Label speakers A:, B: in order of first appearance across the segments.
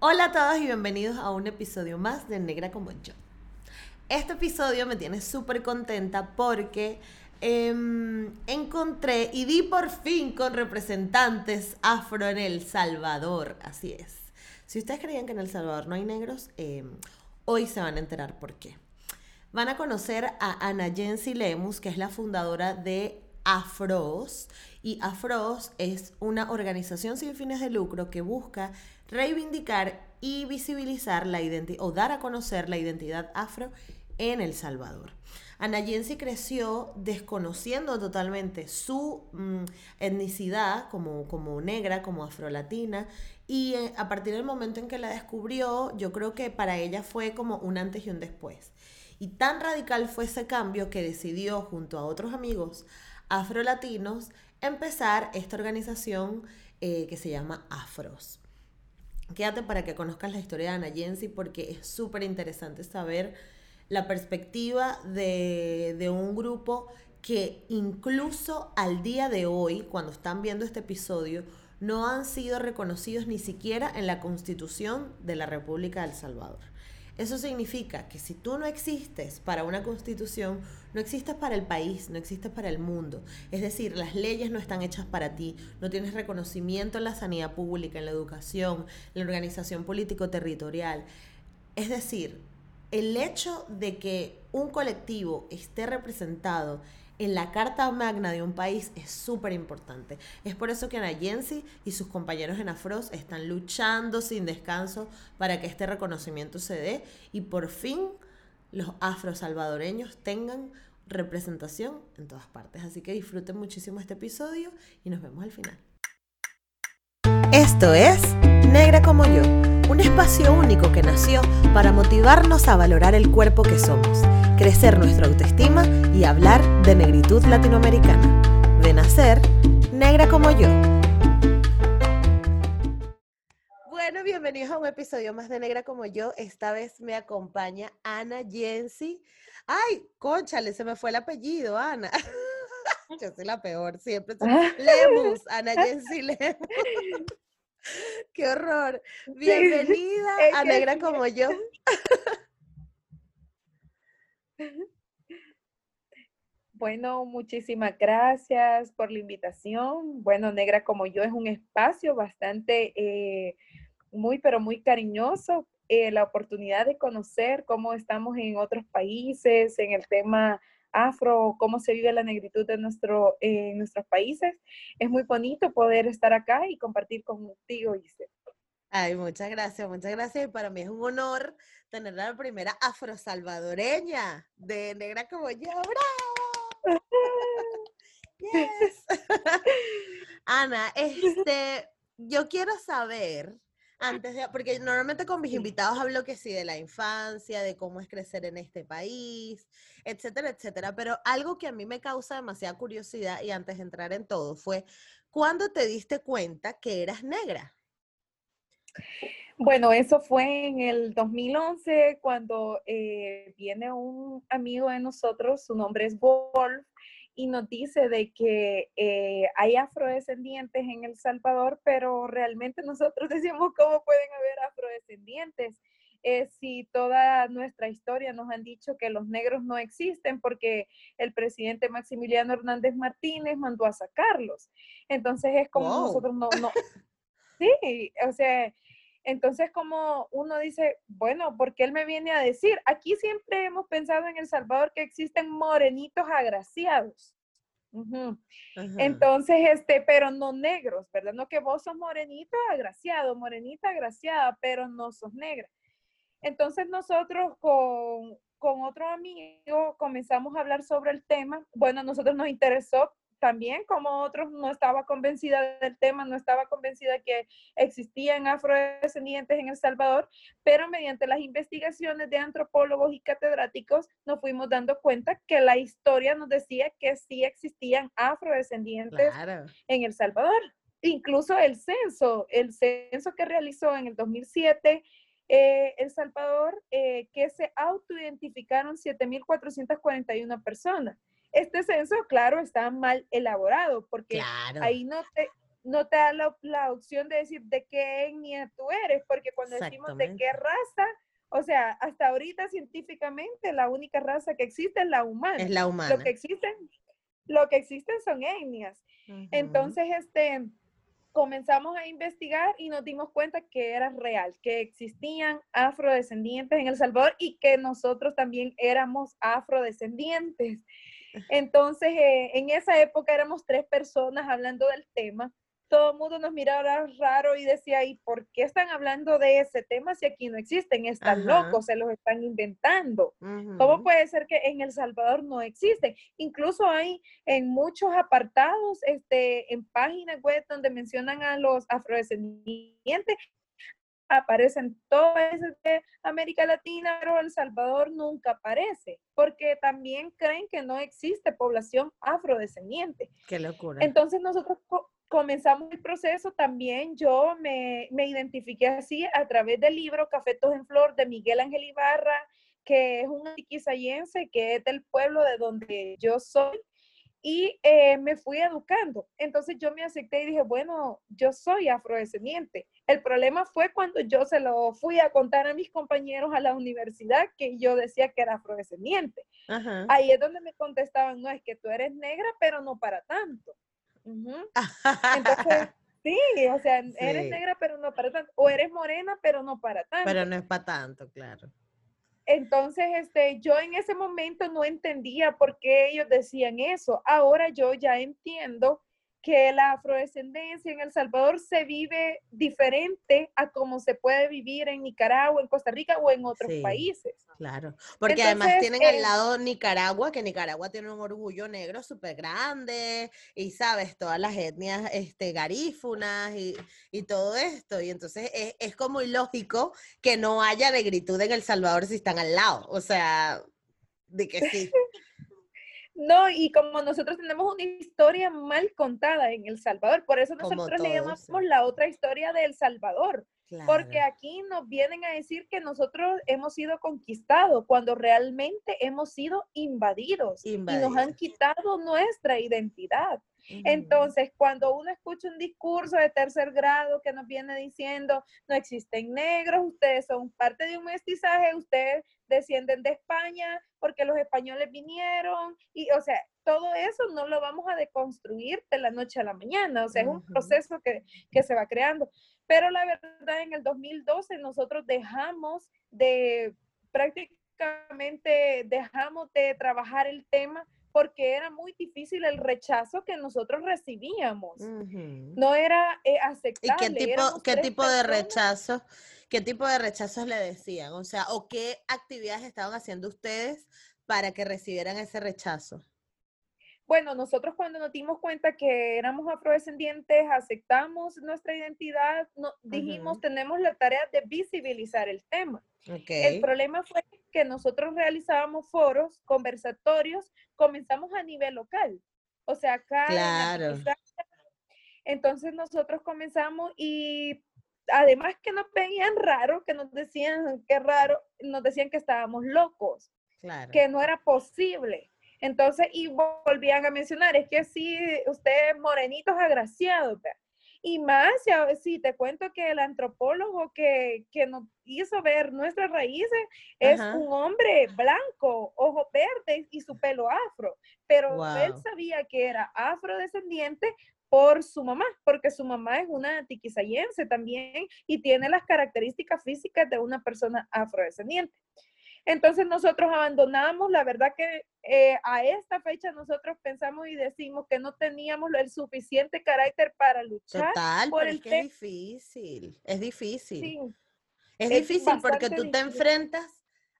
A: Hola a todos y bienvenidos a un episodio más de Negra como yo. Este episodio me tiene súper contenta porque em, encontré y di por fin con representantes afro en El Salvador. Así es. Si ustedes creían que en El Salvador no hay negros, em, hoy se van a enterar por qué. Van a conocer a Ana Jensi Lemus, que es la fundadora de Afros. Y Afros es una organización sin fines de lucro que busca reivindicar y visibilizar la identidad o dar a conocer la identidad afro en El Salvador. Ana Jensi creció desconociendo totalmente su mm, etnicidad como, como negra, como afrolatina, y eh, a partir del momento en que la descubrió, yo creo que para ella fue como un antes y un después. Y tan radical fue ese cambio que decidió, junto a otros amigos afrolatinos, empezar esta organización eh, que se llama Afros. Quédate para que conozcas la historia de Ana Jensi porque es súper interesante saber la perspectiva de, de un grupo que incluso al día de hoy, cuando están viendo este episodio, no han sido reconocidos ni siquiera en la Constitución de la República de El Salvador. Eso significa que si tú no existes para una constitución, no existes para el país, no existes para el mundo. Es decir, las leyes no están hechas para ti, no tienes reconocimiento en la sanidad pública, en la educación, en la organización político-territorial. Es decir, el hecho de que un colectivo esté representado en la Carta Magna de un país es súper importante. Es por eso que Ana Yensi y sus compañeros en Afros están luchando sin descanso para que este reconocimiento se dé y por fin los afro-salvadoreños tengan representación en todas partes. Así que disfruten muchísimo este episodio y nos vemos al final. Esto es Negra como yo, un espacio único que nació para motivarnos a valorar el cuerpo que somos crecer nuestra autoestima y hablar de negritud latinoamericana. De nacer, negra como yo. Bueno, bienvenidos a un episodio más de Negra como yo. Esta vez me acompaña Ana Jensi. Ay, conchale, se me fue el apellido, Ana. Yo soy la peor, siempre. Lemus, Ana Jensi Lemus. Qué horror. Bienvenida a Negra como yo.
B: Bueno, muchísimas gracias por la invitación. Bueno, Negra como yo es un espacio bastante, eh, muy, pero muy cariñoso. Eh, la oportunidad de conocer cómo estamos en otros países, en el tema afro, cómo se vive la negritud en nuestros países. Es muy bonito poder estar acá y compartir contigo, Giselle.
A: Ay, muchas gracias, muchas gracias. Para mí es un honor tener la primera afro-salvadoreña de negra como yo. ¡Bravo! yes. Ana, este, yo quiero saber, antes de, porque normalmente con mis invitados hablo que sí de la infancia, de cómo es crecer en este país, etcétera, etcétera, pero algo que a mí me causa demasiada curiosidad y antes de entrar en todo fue, ¿cuándo te diste cuenta que eras negra?
B: Bueno, eso fue en el 2011 cuando eh, viene un amigo de nosotros, su nombre es Wolf, y nos dice de que eh, hay afrodescendientes en El Salvador, pero realmente nosotros decimos cómo pueden haber afrodescendientes. Eh, si toda nuestra historia nos han dicho que los negros no existen porque el presidente Maximiliano Hernández Martínez mandó a sacarlos. Entonces es como nosotros no, no, sí, o sea, entonces, como uno dice, bueno, ¿por qué él me viene a decir? Aquí siempre hemos pensado en El Salvador que existen morenitos agraciados. Entonces, este, pero no negros, ¿verdad? No que vos sos morenito agraciado, morenita agraciada, pero no sos negra. Entonces nosotros con, con otro amigo comenzamos a hablar sobre el tema. Bueno, a nosotros nos interesó también como otros no estaba convencida del tema, no estaba convencida que existían afrodescendientes en El Salvador, pero mediante las investigaciones de antropólogos y catedráticos nos fuimos dando cuenta que la historia nos decía que sí existían afrodescendientes en El Salvador. Incluso el censo, el censo que realizó en el 2007 eh, El Salvador, eh, que se autoidentificaron 7.441 personas este censo, claro, está mal elaborado porque ahí no te, no te da la, opción de decir de qué etnia tú eres, porque cuando decimos de qué raza, o sea, hasta ahorita científicamente la única raza que existe es la humana.
A: Es la humana.
B: Lo que existen, lo que existen son etnias. Entonces, este, comenzamos a investigar y nos dimos cuenta que era real, que existían afrodescendientes en El Salvador y que nosotros también éramos afrodescendientes. Entonces, eh, en esa época éramos tres personas hablando del tema todo el mundo nos miraba raro y decía, ¿y por qué están hablando de ese tema si aquí no existen? Están locos, se los están inventando. ¿Cómo puede ser que en El Salvador no existen? Incluso hay en muchos apartados, este, en páginas web donde mencionan a los afrodescendientes, aparecen todos países de América Latina, pero El Salvador nunca aparece, porque también creen que no existe población afrodescendiente.
A: Qué locura.
B: Entonces nosotros comenzamos el proceso, también yo me, me, identifiqué así a través del libro Cafetos en Flor de Miguel Ángel Ibarra, que es un antiquisayense, que es del pueblo de donde yo soy, y eh, me fui educando. Entonces yo me acepté y dije, bueno, yo soy afrodescendiente. El problema fue cuando yo se lo fui a contar a mis compañeros a la universidad que yo decía que era afrodescendiente. Ahí es donde me contestaban, no, es que tú eres negra, pero no para tanto. Entonces, sí, o sea, eres negra, pero no para tanto. O eres morena, pero no para tanto.
A: Pero no es para tanto, claro.
B: Entonces, este, yo en ese momento no entendía por qué ellos decían eso. Ahora yo ya entiendo que la afrodescendencia en El Salvador se vive diferente a como se puede vivir en Nicaragua, en Costa Rica o en otros países.
A: Claro, porque además tienen al lado Nicaragua, que Nicaragua tiene un orgullo negro súper grande y sabes, todas las etnias este, garífunas y, todo esto. Y entonces es, es como ilógico que no haya negritud en El Salvador si están al lado. O sea, de que sí.
B: No, y como nosotros tenemos una historia mal contada en El Salvador, por eso nosotros le llamamos la otra historia de El Salvador. Porque aquí nos vienen a decir que nosotros hemos sido conquistados cuando realmente hemos sido invadidos, y nos han quitado nuestra identidad. Entonces, cuando uno escucha un discurso de tercer grado que nos viene diciendo, no existen negros, ustedes son parte de un mestizaje, ustedes descienden de España porque los españoles vinieron, y o sea, todo eso no lo vamos a deconstruir de la noche a la mañana, o sea, es un proceso que, que se va creando. Pero la verdad, en el 2012 nosotros dejamos de prácticamente, dejamos de trabajar el tema porque era muy difícil el rechazo que nosotros recibíamos. No era eh, aceptable.
A: ¿Y qué tipo, qué tipo de rechazo? ¿Qué tipo de rechazos le decían? O sea, ¿o qué actividades estaban haciendo ustedes para que recibieran ese rechazo?
B: Bueno, nosotros cuando nos dimos cuenta que éramos afrodescendientes, aceptamos nuestra identidad, no, dijimos, tenemos la tarea de visibilizar el tema. El problema fue que nosotros realizábamos foros, conversatorios, comenzamos a nivel local. O sea, acá.
A: Claro.
B: entonces nosotros comenzamos y además que nos veían raro, que nos decían que raro, nos decían que estábamos locos, que no era posible. Entonces, y volvían a mencionar, es que sí, usted morenito es agraciado, y más, si te cuento que el antropólogo que, nos hizo ver nuestras raíces es un hombre blanco, ojos verdes y su pelo afro, pero él sabía que era afrodescendiente por su mamá, porque su mamá es una tiquisayense también y tiene las características físicas de una persona afrodescendiente. Entonces nosotros abandonamos, la verdad que eh, a esta fecha nosotros pensamos y decimos que no teníamos el suficiente carácter para luchar.
A: Total, por el es difícil, es difícil. es, difícil porque tú te enfrentas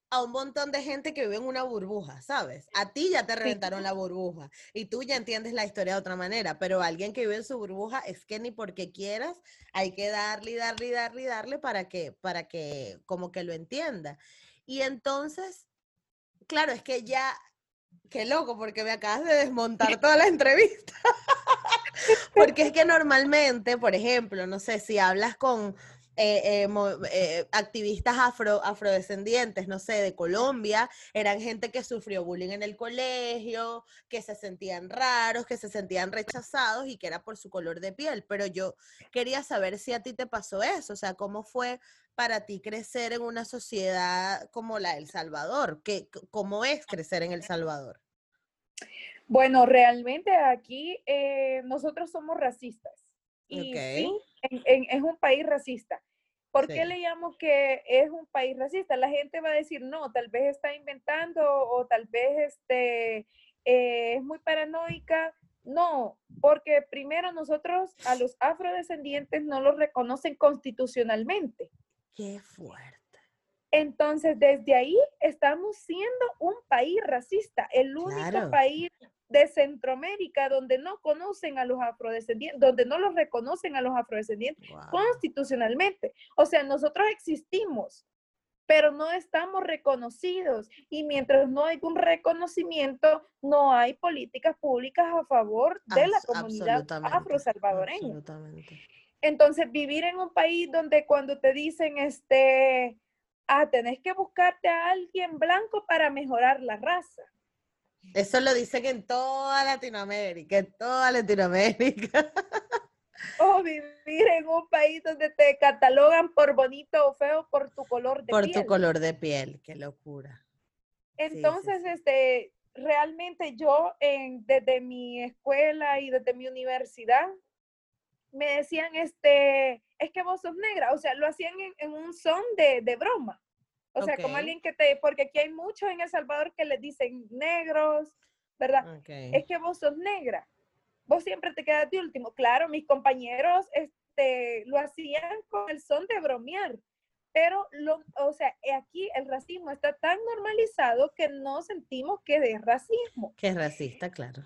A: a un montón de gente que vive en una burbuja, ¿sabes? A ti ya te reventaron la burbuja y tú ya entiendes la historia de otra manera, pero alguien que vive en su burbuja es que ni porque quieras hay que darle darle darle darle para que, para que como que lo entienda. Y entonces, claro, es que ya, qué loco, porque me acabas de desmontar toda la entrevista. porque es que normalmente, por ejemplo, no sé, si hablas con, eh, eh, eh, activistas afro, afrodescendientes, no sé, de Colombia, eran gente que sufrió bullying en el colegio, que se sentían raros, que se sentían rechazados y que era por su color de piel. Pero yo quería saber si a ti te pasó eso, o sea, ¿cómo fue para ti crecer en una sociedad como la de El Salvador? ¿Qué, ¿Cómo es crecer en El Salvador?
B: Bueno, realmente aquí nosotros somos racistas. Y sí, es un país racista. ¿Por qué le llamo que es un país racista? La gente va a decir, no, tal vez está inventando o tal vez este, eh, es muy paranoica. No, porque primero nosotros a los afrodescendientes no los reconocen constitucionalmente.
A: Qué fuerte.
B: Entonces, desde ahí estamos siendo un país racista, el único país de Centroamérica donde no conocen a los afrodescendientes, donde no los reconocen a los afrodescendientes constitucionalmente. O sea, nosotros existimos, pero no estamos reconocidos. Y mientras no hay un reconocimiento, no hay políticas públicas a favor de la comunidad afro-salvadoreña. Entonces, vivir en un país donde cuando te dicen, este, ah, tenés que buscarte a alguien blanco para mejorar la raza.
A: Eso lo dicen en toda Latinoamérica, en toda Latinoamérica.
B: O vivir en un país donde te catalogan por bonito o feo por tu color de
A: piel. Por tu color de piel, qué locura.
B: Entonces, este, realmente yo en, desde mi escuela y desde mi universidad me decían, este, es que vos sos negra, o sea, lo hacían en, un son de, de broma. O sea, como alguien que te, porque aquí hay muchos en El Salvador que les dicen negros, ¿verdad? Es que vos sos negra. Vos siempre te quedas de último. Claro, mis compañeros este, lo hacían con el son de bromear. Pero, lo, o sea, aquí el racismo está tan normalizado que no sentimos que es racismo.
A: Que es racista, claro.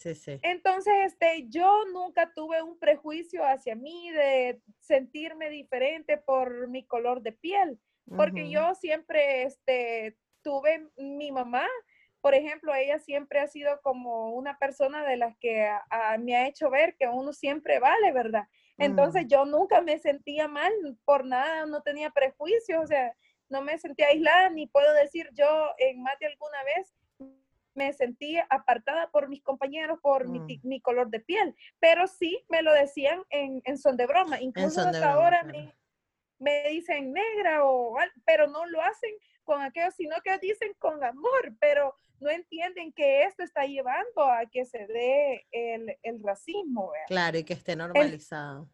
A: Sí, sí.
B: Entonces, este, yo nunca tuve un prejuicio hacia mí de sentirme diferente por mi color de piel porque yo siempre este, tuve mi mamá, por ejemplo, ella siempre ha sido como una persona de las que me ha hecho ver que uno siempre vale, ¿verdad? Entonces mm. yo nunca me sentía mal por nada, no tenía prejuicios, o sea, no me sentía aislada, ni puedo decir yo en más de alguna vez me sentía apartada por mis compañeros por mi, mm. color de piel, pero sí me lo decían en, son de broma, incluso hasta ahora me, me dicen negra o pero no lo hacen con aquello, sino que dicen con amor, pero no entienden que esto está llevando a que se dé el, racismo.
A: Claro, y que esté normalizado.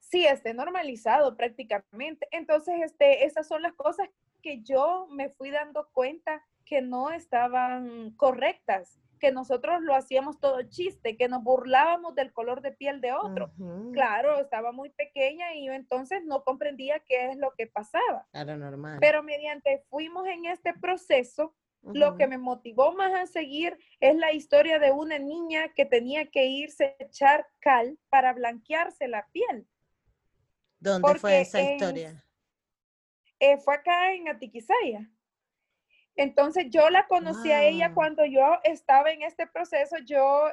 B: sí, esté normalizado prácticamente. Entonces, este, esas son las cosas que yo me fui dando cuenta que no estaban correctas que nosotros lo hacíamos todo chiste, que nos burlábamos del color de piel de otro. Claro, estaba muy pequeña y yo entonces no comprendía qué es lo que pasaba.
A: Era normal.
B: Pero mediante fuimos en este proceso, lo que me motivó más a seguir es la historia de una niña que tenía que irse a echar cal para blanquearse la piel.
A: ¿Dónde fue esa historia?
B: Eh, fue acá en Atiquizaya. Entonces yo la conocí a ella cuando yo estaba en este proceso, yo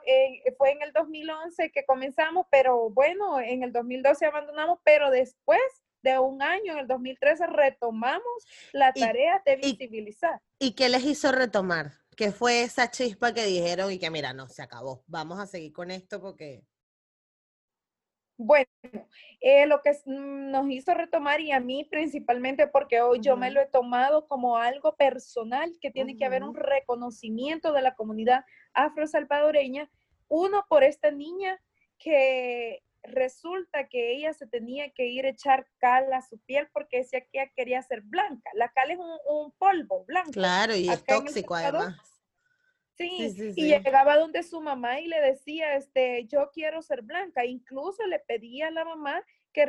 B: fue en el 2011 que comenzamos, pero bueno, en el 2012 abandonamos, pero después de un año, en el 2013, retomamos la tarea de visibilizar.
A: ¿Y qué les hizo retomar? ¿Qué fue esa chispa que dijeron y que mira, no, se acabó, vamos a seguir con esto porque...
B: Bueno, eh, lo que nos hizo retomar y a mí principalmente porque hoy yo me lo he tomado como algo personal, que tiene que haber un reconocimiento de la comunidad afro-salvadoreña, uno por esta niña que resulta que ella se tenía que ir a echar cal a su piel porque decía que ella quería ser blanca. La cal es un, polvo blanco.
A: Claro, y es tóxico además.
B: Sí, y llegaba donde su mamá y le decía, este, yo quiero ser blanca. Incluso le pedía a la mamá que,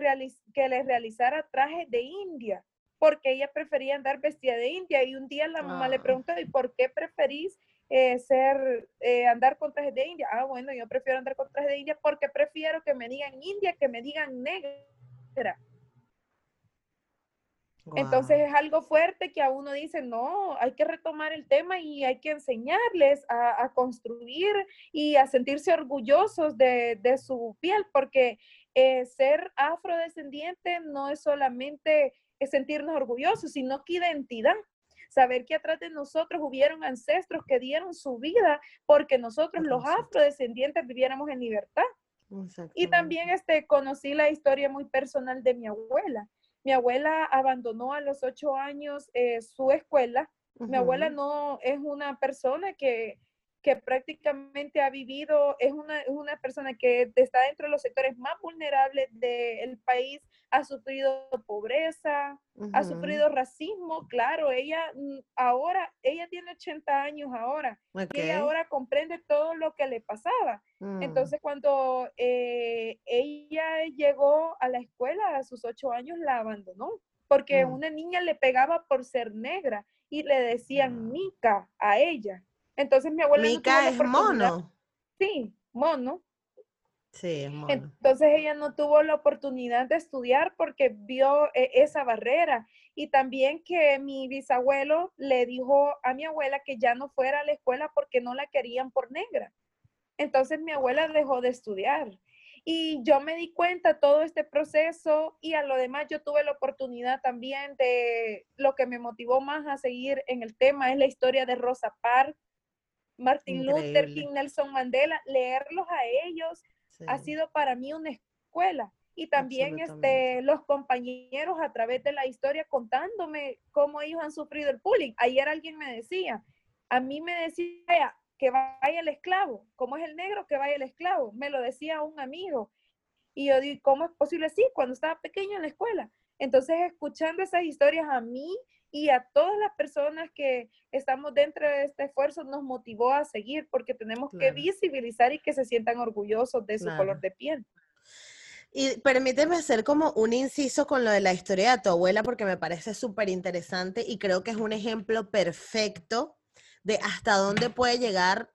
B: que le realizara trajes de India, porque ella prefería andar vestida de India. Y un día la mamá le ah. preguntó, ¿y por qué preferís eh, ser, eh, andar con trajes de India? Ah, bueno, yo prefiero andar con trajes de India porque prefiero que me digan India que me digan negra. Entonces es algo fuerte que a uno dice, no, hay que retomar el tema y hay que enseñarles a, construir y a sentirse orgullosos de, su piel, porque eh, ser afrodescendiente no es solamente sentirnos orgullosos, sino que identidad. Saber que atrás de nosotros hubieron ancestros que dieron su vida porque nosotros los afrodescendientes viviéramos en libertad. Y también este, conocí la historia muy personal de mi abuela. Mi abuela abandonó a los ocho años eh, su escuela. Mi abuela no es una persona que que prácticamente ha vivido, es una, una persona que está dentro de los sectores más vulnerables del país, ha sufrido pobreza, ha sufrido racismo, claro, ella mm, ahora, ella tiene 80 años ahora, y ella ahora comprende todo lo que le pasaba. Mm. Entonces, cuando eh, ella llegó a la escuela a sus ocho años, la abandonó, porque mm. una niña le pegaba por ser negra y le decían Mica a ella. Entonces mi abuela...
A: Mica es mono.
B: Sí, mono.
A: Sí, mono.
B: Entonces ella no tuvo la oportunidad de estudiar porque vio eh, esa barrera. Y también que mi bisabuelo le dijo a mi abuela que ya no fuera a la escuela porque no la querían por negra. Entonces mi abuela dejó de estudiar. Y yo me di cuenta todo este proceso y a lo demás yo tuve la oportunidad también de lo que me motivó más a seguir en el tema es la historia de Rosa Parks Martin Luther King, Nelson Mandela, leerlos a ellos ha sido para mí una escuela. Y también este, los compañeros a través de la historia contándome cómo ellos han sufrido el bullying. Ayer alguien me decía, a mí me decía que vaya el esclavo, ¿cómo es el negro que vaya el esclavo? Me lo decía un amigo. Y yo digo, ¿cómo es posible? Sí, cuando estaba pequeño en la escuela. Entonces, escuchando esas historias a mí y a todas las personas que estamos dentro de este esfuerzo nos motivó a seguir porque tenemos que visibilizar y que se sientan orgullosos de su color de piel.
A: Y permíteme hacer como un inciso con lo de la historia de tu abuela porque me parece súper interesante y creo que es un ejemplo perfecto de hasta dónde puede llegar,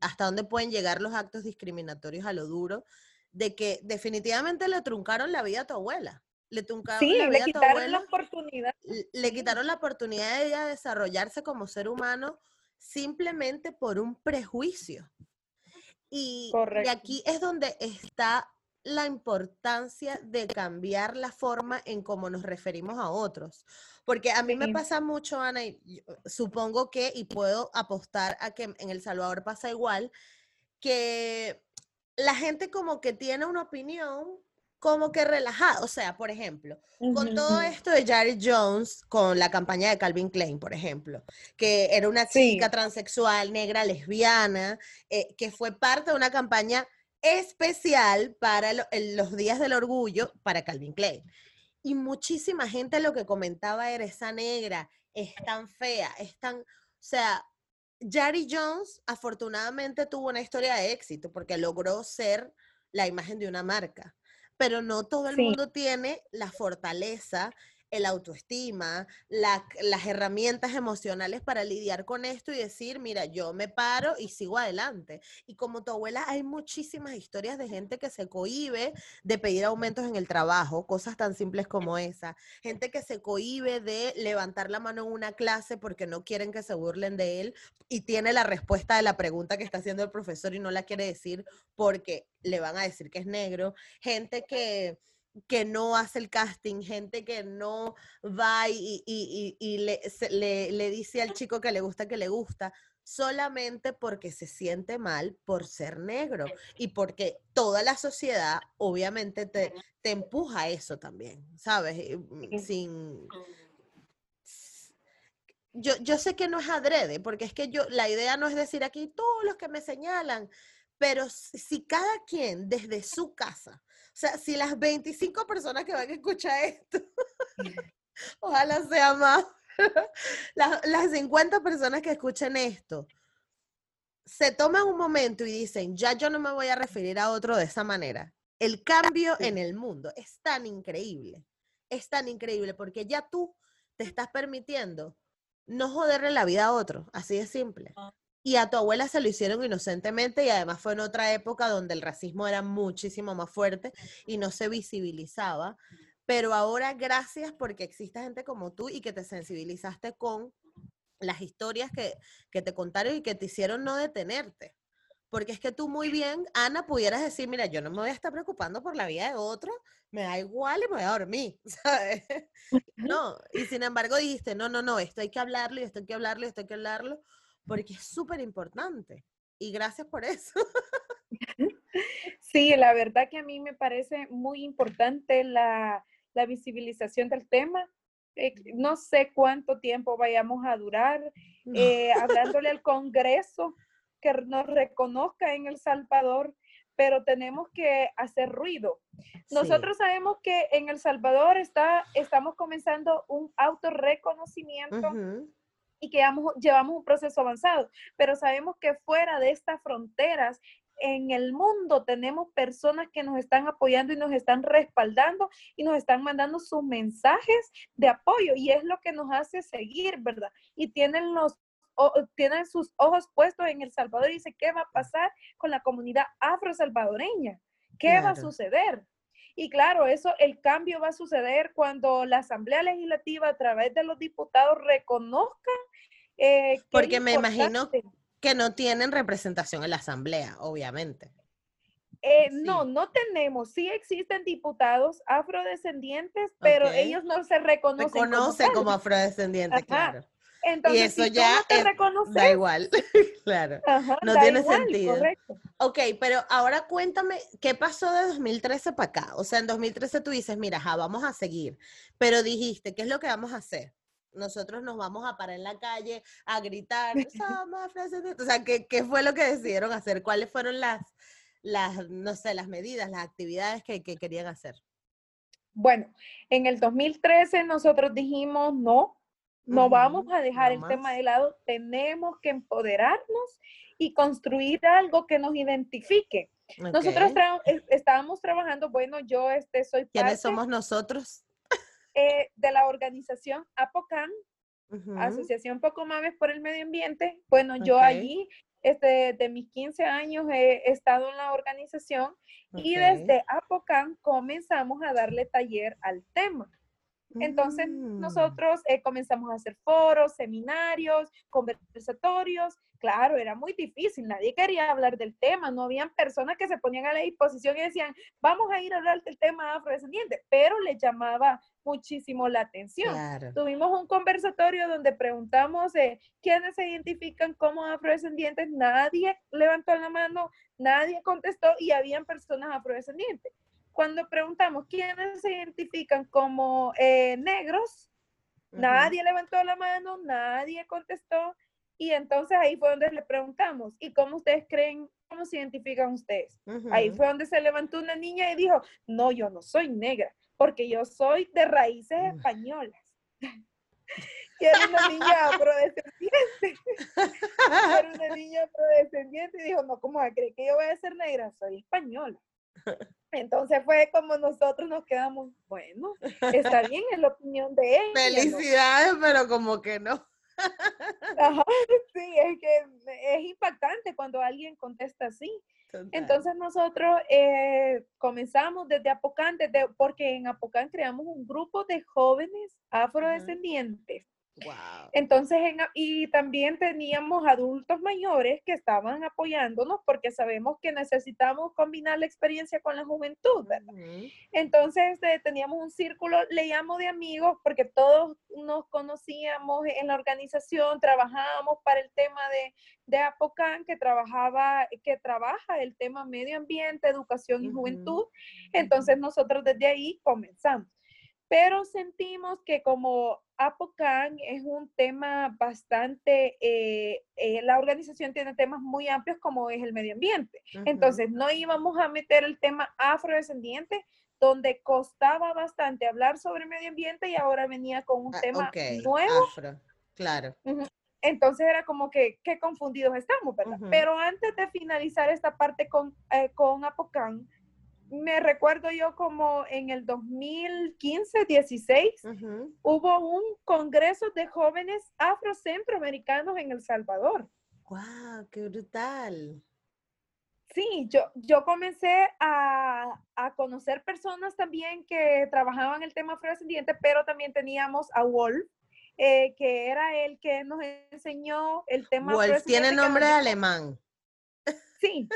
A: hasta dónde pueden llegar los actos discriminatorios a lo duro, de que definitivamente le truncaron la vida a tu abuela le
B: sí, le quitaron la oportunidad.
A: Le quitaron la oportunidad de ella desarrollarse como ser humano simplemente por un prejuicio. Y, y, aquí es donde está la importancia de cambiar la forma en cómo nos referimos a otros. Porque a mí me pasa mucho, Ana, y supongo que, y puedo apostar a que en El Salvador pasa igual, que la gente como que tiene una opinión como que relajado. O sea, por ejemplo, con todo esto de Jared Jones, con la campaña de Calvin Klein, por ejemplo, que era una chica transexual, negra, lesbiana, eh, que fue parte de una campaña especial para los días del orgullo para Calvin Klein. Y muchísima gente lo que comentaba era esa negra, es tan fea, es tan, o sea, Jared Jones afortunadamente tuvo una historia de éxito porque logró ser la imagen de una marca pero no todo el mundo tiene la fortaleza el autoestima, las herramientas emocionales para lidiar con esto y decir, mira, yo me paro y sigo adelante. Y como tu abuela, hay muchísimas historias de gente que se cohíbe de pedir aumentos en el trabajo, cosas tan simples como esa. Gente que se cohíbe de levantar la mano en una clase porque no quieren que se burlen de él y tiene la respuesta de la pregunta que está haciendo el profesor y no la quiere decir porque le van a decir que es negro. Gente que que no hace el casting, gente que no va y, le, dice al chico que le gusta que le gusta, solamente porque se siente mal por ser negro y porque toda la sociedad obviamente te, te empuja a eso también, ¿sabes? Mm, sin... Yo, yo sé que no es adrede, porque es que yo, la idea no es decir aquí todos los que me señalan, pero si cada quien desde su casa sea, si las 25 personas que van a escuchar esto, ojalá sea más, las, las 50 personas que escuchen esto, se toman un momento y dicen, ya yo no me voy a referir a otro de esa manera. El cambio en el mundo es tan increíble, es tan increíble porque ya tú te estás permitiendo no joderle la vida a otro, así de simple. Y a tu abuela se lo hicieron inocentemente y además fue en otra época donde el racismo era muchísimo más fuerte y no se visibilizaba. Pero ahora gracias porque existe gente como tú y que te sensibilizaste con las historias que, que te contaron y que te hicieron no detenerte. porque es que tú muy bien, Ana, pudieras decir, mira, yo no me voy a estar preocupando por la vida de otro, me da igual y me voy a dormir, ¿sabes? No, y sin embargo dijiste, no, no, no, esto hay que hablarlo y esto hay que hablarlo y esto hay que hablarlo, porque es súper importante. Y gracias por eso.
B: Sí, la verdad que a mí me parece muy importante la, la visibilización del tema. Eh, no sé cuánto tiempo vayamos a durar eh, hablándole al Congreso que nos reconozca en El Salvador, pero tenemos que hacer ruido. Nosotros sabemos que en El Salvador está, estamos comenzando un autorreconocimiento y que llevamos un proceso avanzado, pero sabemos que fuera de estas fronteras en el mundo tenemos personas que nos están apoyando y nos están respaldando y nos están mandando sus mensajes de apoyo y es lo que nos hace seguir, ¿verdad? Y tienen los tienen sus ojos puestos en El Salvador y dice, ¿qué va a pasar con la comunidad afro-salvadoreña? ¿Qué va a suceder? Y claro, eso, el cambio va a suceder cuando la Asamblea Legislativa a través de los diputados reconozca.
A: Eh, Porque me imagino que no tienen representación en la Asamblea, obviamente.
B: Eh, no, no tenemos. Sí existen diputados afrodescendientes, pero ellos no se reconocen.
A: Reconocen como, como afrodescendientes, claro. Entonces, y eso ya da igual, claro. no tiene sentido. Correcto. Ok, pero ahora cuéntame, ¿qué pasó de 2013 para acá? O sea, en 2013 tú dices, mira, vamos a seguir, pero dijiste, ¿qué es lo que vamos a hacer? Nosotros nos vamos a parar en la calle a gritar, o sea, ¿qué, ¿qué, fue lo que decidieron hacer? ¿Cuáles fueron las, las no sé, las medidas, las actividades que, que querían hacer?
B: Bueno, en el 2013 nosotros dijimos, no, no vamos a dejar el tema de lado, tenemos que empoderarnos y construir algo que nos identifique. Nosotros estábamos trabajando, bueno, yo este, soy
A: parte, ¿Quiénes somos nosotros?
B: Eh, de la organización APOCAN, Asociación Poco Mames por el Medio Ambiente. Bueno, yo allí, este, de mis 15 años he estado en la organización y desde APOCAN comenzamos a darle taller al tema. Entonces mm. nosotros eh, comenzamos a hacer foros, seminarios, conversatorios. Claro, era muy difícil, nadie quería hablar del tema, no habían personas que se ponían a la disposición y decían, vamos a ir a hablar del tema afrodescendiente, pero le llamaba muchísimo la atención. Tuvimos un conversatorio donde preguntamos eh, quiénes se identifican como afrodescendientes, nadie levantó la mano, nadie contestó y habían personas afrodescendientes. Cuando preguntamos quiénes se identifican como eh, negros, nadie levantó la mano, nadie contestó. Y entonces ahí fue donde le preguntamos, ¿y cómo ustedes creen, cómo se identifican ustedes? Ahí fue donde se levantó una niña y dijo, no, yo no soy negra, porque yo soy de raíces españolas. y era una niña afrodescendiente. era una niña afrodescendiente y dijo, no, ¿cómo cree que yo voy a ser negra? Soy española. Entonces fue como nosotros nos quedamos, bueno, está bien, es la opinión de ella.
A: Felicidades, pero como que no.
B: sí, es que es impactante cuando alguien contesta así. Entonces nosotros eh, comenzamos desde Apocán, desde, porque en Apocán creamos un grupo de jóvenes afrodescendientes entonces, y también teníamos adultos mayores que estaban apoyándonos porque sabemos que necesitamos combinar la experiencia con la juventud, ¿verdad? Entonces, eh, teníamos un círculo, le llamo de amigos porque todos nos conocíamos en la organización, trabajábamos para el tema de, de Apocan, que trabajaba, que trabaja el tema medio ambiente, educación y juventud. Entonces, nosotros desde ahí comenzamos pero sentimos que como Apocan es un tema bastante, eh, eh, la organización tiene temas muy amplios como es el medio ambiente. Entonces, no íbamos a meter el tema afrodescendiente, donde costaba bastante hablar sobre medio ambiente y ahora venía con un ah, tema nuevo.
A: claro.
B: Entonces era como que, qué confundidos estamos, ¿verdad? Pero antes de finalizar esta parte con, eh, con Apocan, me recuerdo yo como en el 2015, 16, hubo un congreso de jóvenes afrocentroamericanos en El Salvador.
A: ¡Wow! ¡Qué brutal!
B: Sí, yo, yo comencé a, conocer personas también que trabajaban el tema afrodescendiente, pero también teníamos a Wolf, eh, que era el que nos enseñó el tema
A: Wolf tiene nombre alemán.
B: Sí,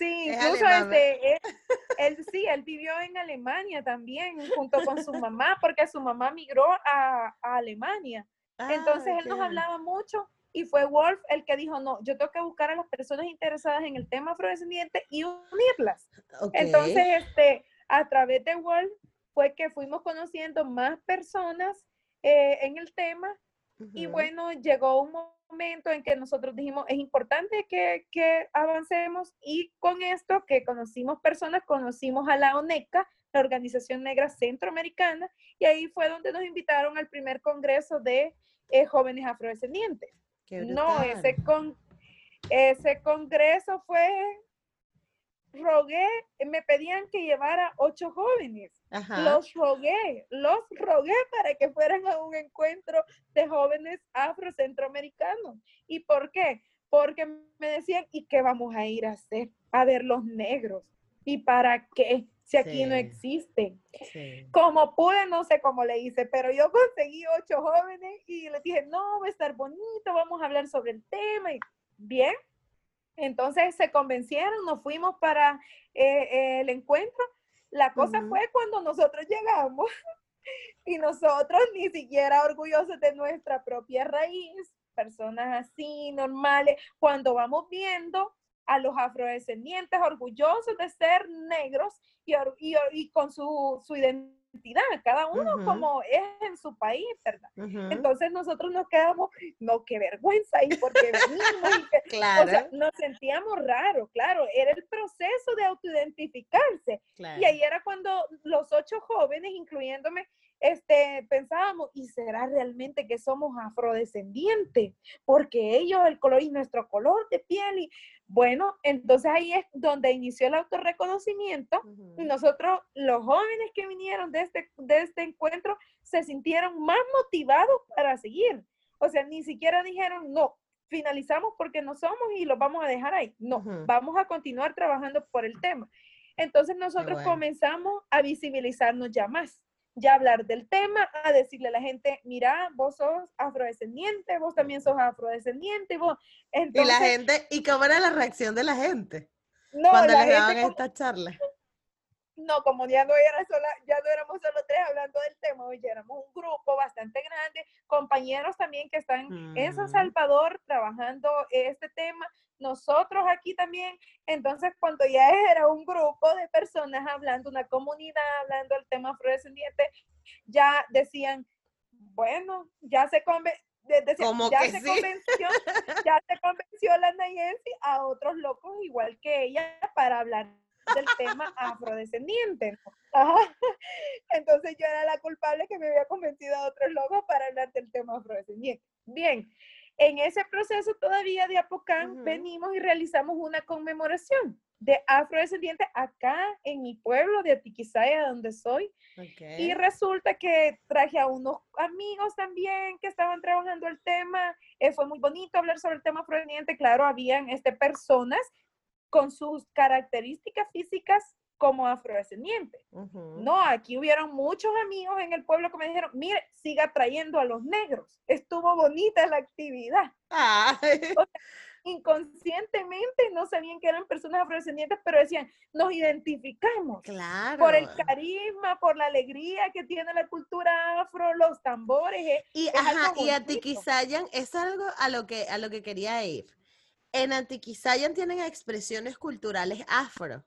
B: sí, incluso este, él, sí, él vivió en Alemania también, junto con su mamá, porque su mamá migró a, Alemania. Ah, Entonces él nos hablaba mucho y fue Wolf el que dijo, no, yo tengo que buscar a las personas interesadas en el tema afrodescendiente y unirlas. Entonces, este, a través de Wolf fue que fuimos conociendo más personas eh, en el tema y bueno, llegó un momento en que nosotros dijimos, es importante que, que, avancemos y con esto que conocimos personas, conocimos a la ONECA, la Organización Negra Centroamericana, y ahí fue donde nos invitaron al primer congreso de eh, jóvenes afrodescendientes. No, ese, con, ese congreso fue, rogué, me pedían que llevara ocho jóvenes. Los rogué, los rogué para que fueran a un encuentro de jóvenes afrocentroamericanos. ¿Y por qué? Porque me decían, ¿y qué vamos a ir a hacer? A ver los negros. ¿Y para qué? Si aquí no existen. Como pude, no sé cómo le hice, pero yo conseguí ocho jóvenes y les dije, no, va a estar bonito, vamos a hablar sobre el tema. Y bien, entonces se convencieron, nos fuimos para eh, el encuentro. La cosa fue cuando nosotros llegamos y nosotros ni siquiera orgullosos de nuestra propia raíz, personas así, normales, cuando vamos viendo a los afrodescendientes orgullosos de ser negros y, y, con su, su identidad identidad, cada uno como es en su país, ¿verdad? Entonces nosotros nos quedamos, no, qué vergüenza, y porque venimos, claro. o sea, nos sentíamos raros, claro, era el proceso de autoidentificarse. Y ahí era cuando los ocho jóvenes, incluyéndome, este, pensábamos, ¿y será realmente que somos afrodescendientes? Porque ellos, el color y nuestro color de piel, y bueno, entonces ahí es donde inició el autorreconocimiento. y Nosotros, los jóvenes que vinieron de este, de este encuentro, se sintieron más motivados para seguir. O sea, ni siquiera dijeron, no, finalizamos porque no somos y lo vamos a dejar ahí. No, vamos a continuar trabajando por el tema. Entonces nosotros comenzamos a visibilizarnos ya más ya hablar del tema, a decirle a la gente, mira, vos sos afrodescendiente, vos también sos afrodescendiente, vos...
A: y la gente, ¿y cómo era la reacción de la gente? No, cuando les daban esta charla.
B: No, como ya no, era sola, ya no éramos solo tres hablando del tema, hoy ya éramos un grupo bastante grande, compañeros también que están en San mm. Salvador trabajando este tema, nosotros aquí también. Entonces, cuando ya era un grupo de personas hablando, una comunidad hablando del tema afrodescendiente, ya decían, bueno, ya se convenció. ya, se convenció, ya se convenció la Nayensi a otros locos igual que ella para hablar del tema afrodescendiente. Entonces yo era la culpable que me había convencido a otros locos para hablar del tema afrodescendiente. Bien, en ese proceso todavía de Apocán venimos y realizamos una conmemoración de afrodescendientes acá en mi pueblo de Atiquizaya, donde soy. Y resulta que traje a unos amigos también que estaban trabajando el tema. Eh, fue muy bonito hablar sobre el tema afrodescendiente. Claro, habían este, personas con sus características físicas como afrodescendiente. No, aquí hubieron muchos amigos en el pueblo que me dijeron, mire, siga trayendo a los negros. Estuvo bonita la actividad. inconscientemente no sabían que eran personas afrodescendientes, pero decían, nos identificamos por el carisma, por la alegría que tiene la cultura afro, los tambores.
A: Y, ajá, y Atiquizayan, es algo a lo que, a lo que quería ir. En Antiquizayan tienen expresiones culturales afro.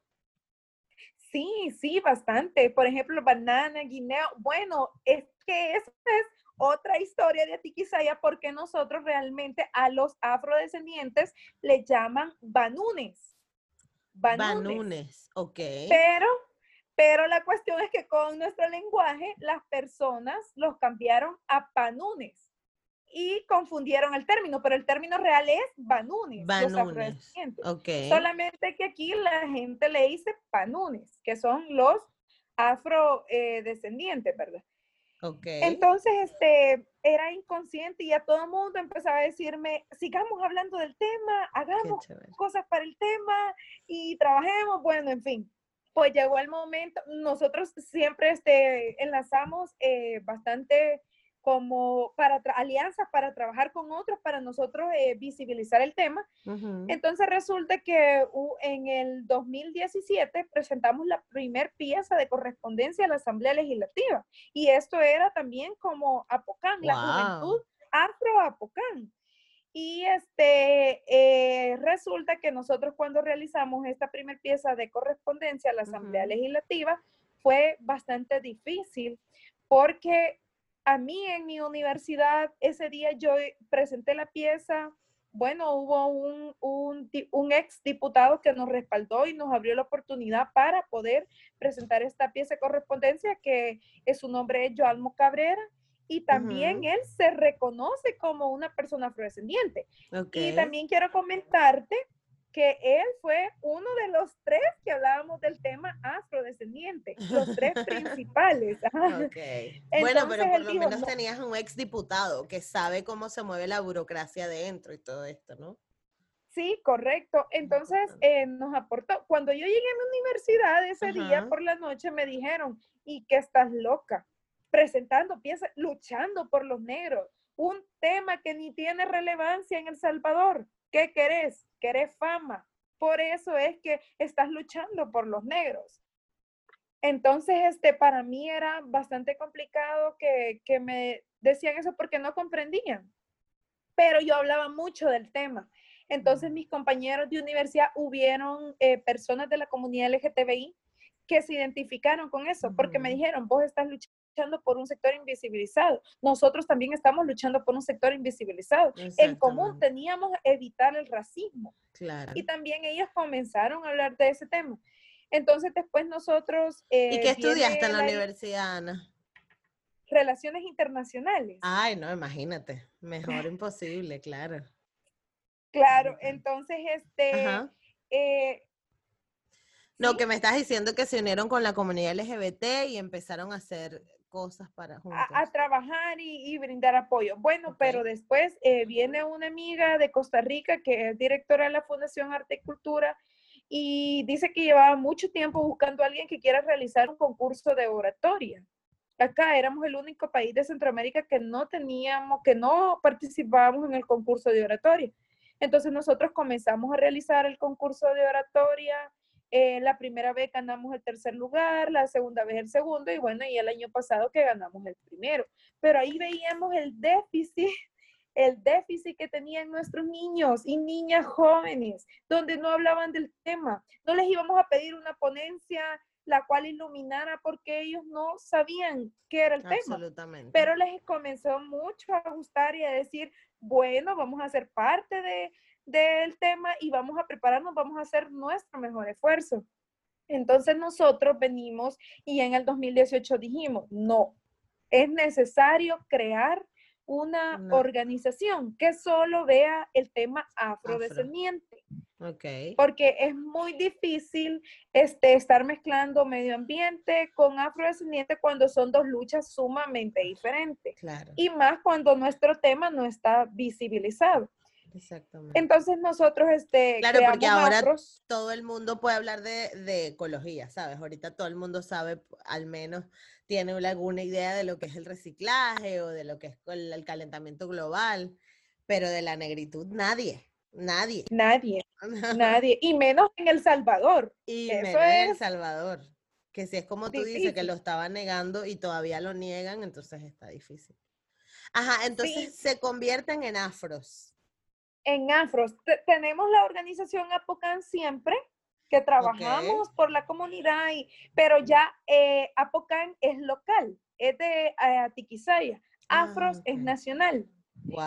B: Sí, sí, bastante. Por ejemplo, banana, guineo. Bueno, es que esa es otra historia de Atiquizaya porque nosotros realmente a los afrodescendientes le llaman banunes.
A: Banunes, ok.
B: Pero, pero la cuestión es que con nuestro lenguaje las personas los cambiaron a panunes y confundieron el término, pero el término real es banunes.
A: Banunes.
B: Okay. Solamente que aquí la gente le dice panunes, que son los afrodescendientes, ¿verdad?
A: Okay.
B: Entonces, este, era inconsciente y a todo el mundo empezaba a decirme, sigamos hablando del tema, hagamos cosas para el tema y trabajemos, bueno, en fin. Pues llegó el momento, nosotros siempre este, enlazamos eh, bastante como para alianzas para trabajar con otros, para nosotros eh, visibilizar el tema. Entonces resulta que en el 2017 presentamos la primer pieza de correspondencia a la Asamblea Legislativa y esto era también como Apocán, la juventud afro-Apocán. Y este, eh, resulta que nosotros cuando realizamos esta primera pieza de correspondencia a la Asamblea Legislativa fue bastante difícil porque a mí en mi universidad ese día yo presenté la pieza, bueno, hubo un, un, un, ex diputado que nos respaldó y nos abrió la oportunidad para poder presentar esta pieza de correspondencia que es su nombre es Joalmo Cabrera y también él se reconoce como una persona afrodescendiente. Y también quiero comentarte que él fue uno de los tres que hablábamos del tema afrodescendiente, los tres principales.
A: bueno, pero por lo menos tenías un ex diputado que sabe cómo se mueve la burocracia dentro y todo esto, ¿no?
B: Sí, correcto. Entonces eh, nos aportó. Cuando yo llegué a mi universidad ese día por la noche me dijeron, ¿y qué estás loca? presentando piezas, luchando por los negros, un tema que ni tiene relevancia en El Salvador. ¿Qué querés? Querés fama. Por eso es que estás luchando por los negros. Entonces, este, para mí era bastante complicado que, que me decían eso porque no comprendían. Pero yo hablaba mucho del tema. Entonces, mis compañeros de universidad hubieron eh, personas de la comunidad LGTBI que se identificaron con eso, porque me dijeron, vos estás luchando luchando por un sector invisibilizado. Nosotros también estamos luchando por un sector invisibilizado. En común teníamos evitar el racismo. Claro. Y también ellos comenzaron a hablar de ese tema. Entonces después nosotros...
A: ¿Y qué eh, estudiaste en la, universidad, Ana?
B: Relaciones internacionales.
A: Ay, no, imagínate. Mejor imposible, claro.
B: Claro, entonces este... Eh,
A: no, que me estás diciendo que se unieron con la comunidad LGBT y empezaron a hacer cosas para
B: A, trabajar y, brindar apoyo. Bueno, pero después eh, viene una amiga de Costa Rica que es directora de la Fundación Arte y Cultura y dice que llevaba mucho tiempo buscando a alguien que quiera realizar un concurso de oratoria. Acá éramos el único país de Centroamérica que no teníamos, que no participábamos en el concurso de oratoria. Entonces nosotros comenzamos a realizar el concurso de oratoria, eh, la primera vez ganamos el tercer lugar, la segunda vez el segundo y bueno, y el año pasado que ganamos el primero. Pero ahí veíamos el déficit, el déficit que tenían nuestros niños y niñas jóvenes, donde no hablaban del tema. No les íbamos a pedir una ponencia la cual iluminara porque ellos no sabían qué era el tema. Pero les comenzó mucho a gustar y a decir, bueno, vamos a ser parte de, del tema y vamos a prepararnos, vamos a hacer nuestro mejor esfuerzo. Entonces nosotros venimos y en el 2018 dijimos, no, es necesario crear una organización que solo vea el tema afrodescendiente. Okay. Porque es muy difícil este, estar mezclando medio ambiente con afrodescendiente cuando son dos luchas sumamente diferentes. Claro. Y más cuando nuestro tema no está visibilizado. Exactamente. Entonces nosotros, este,
A: claro, porque ahora todo el mundo puede hablar de, ecología, ¿sabes? Ahorita todo el mundo sabe, al menos tiene alguna idea de lo que es el reciclaje o de lo que es el, calentamiento global, pero de la negritud nadie, nadie.
B: Nadie, nadie, y menos en El Salvador.
A: Y menos en El Salvador, que si es como tú dices, que lo estaban negando y todavía lo niegan, entonces está difícil. Ajá, entonces se convierten en afros
B: en afros. tenemos la organización Apocan siempre, que trabajamos por la comunidad, y, pero ya eh, Apocan es local, es de eh, Atiquizaya. Ah, afros es nacional.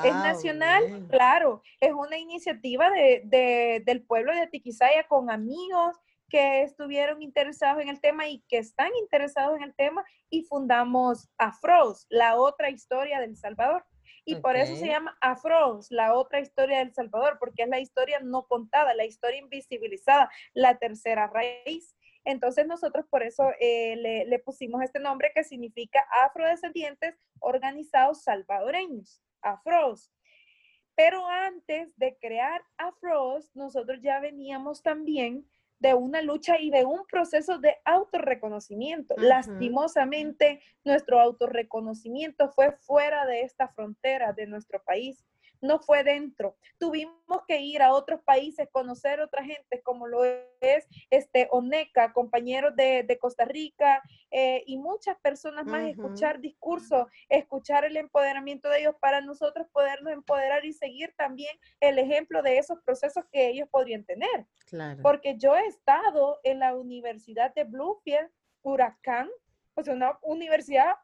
B: es nacional, claro, es una iniciativa de, del pueblo de Atiquizaya con amigos que estuvieron interesados en el tema y que están interesados en el tema y fundamos Afros, la otra historia del Salvador. Y por eso se llama Afros, la otra historia del Salvador, porque es la historia no contada, la historia invisibilizada, la tercera raíz. Entonces nosotros por eso eh, le, pusimos este nombre que significa afrodescendientes organizados salvadoreños, Afros. Pero antes de crear Afros, nosotros ya veníamos también de una lucha y de un proceso de autorreconocimiento. Lastimosamente, nuestro autorreconocimiimiento fue fuera de esta frontera de nuestro país no fue dentro. Tuvimos que ir a otros países, conocer otra gente, como lo es este Oneca, compañeros de, Costa Rica eh, y muchas personas más, escuchar discursos, escuchar el empoderamiento de ellos para nosotros podernos empoderar y seguir también el ejemplo de esos procesos que ellos podrían tener. Porque yo he estado en la Universidad de Bluefield, Huracán, sea, una universidad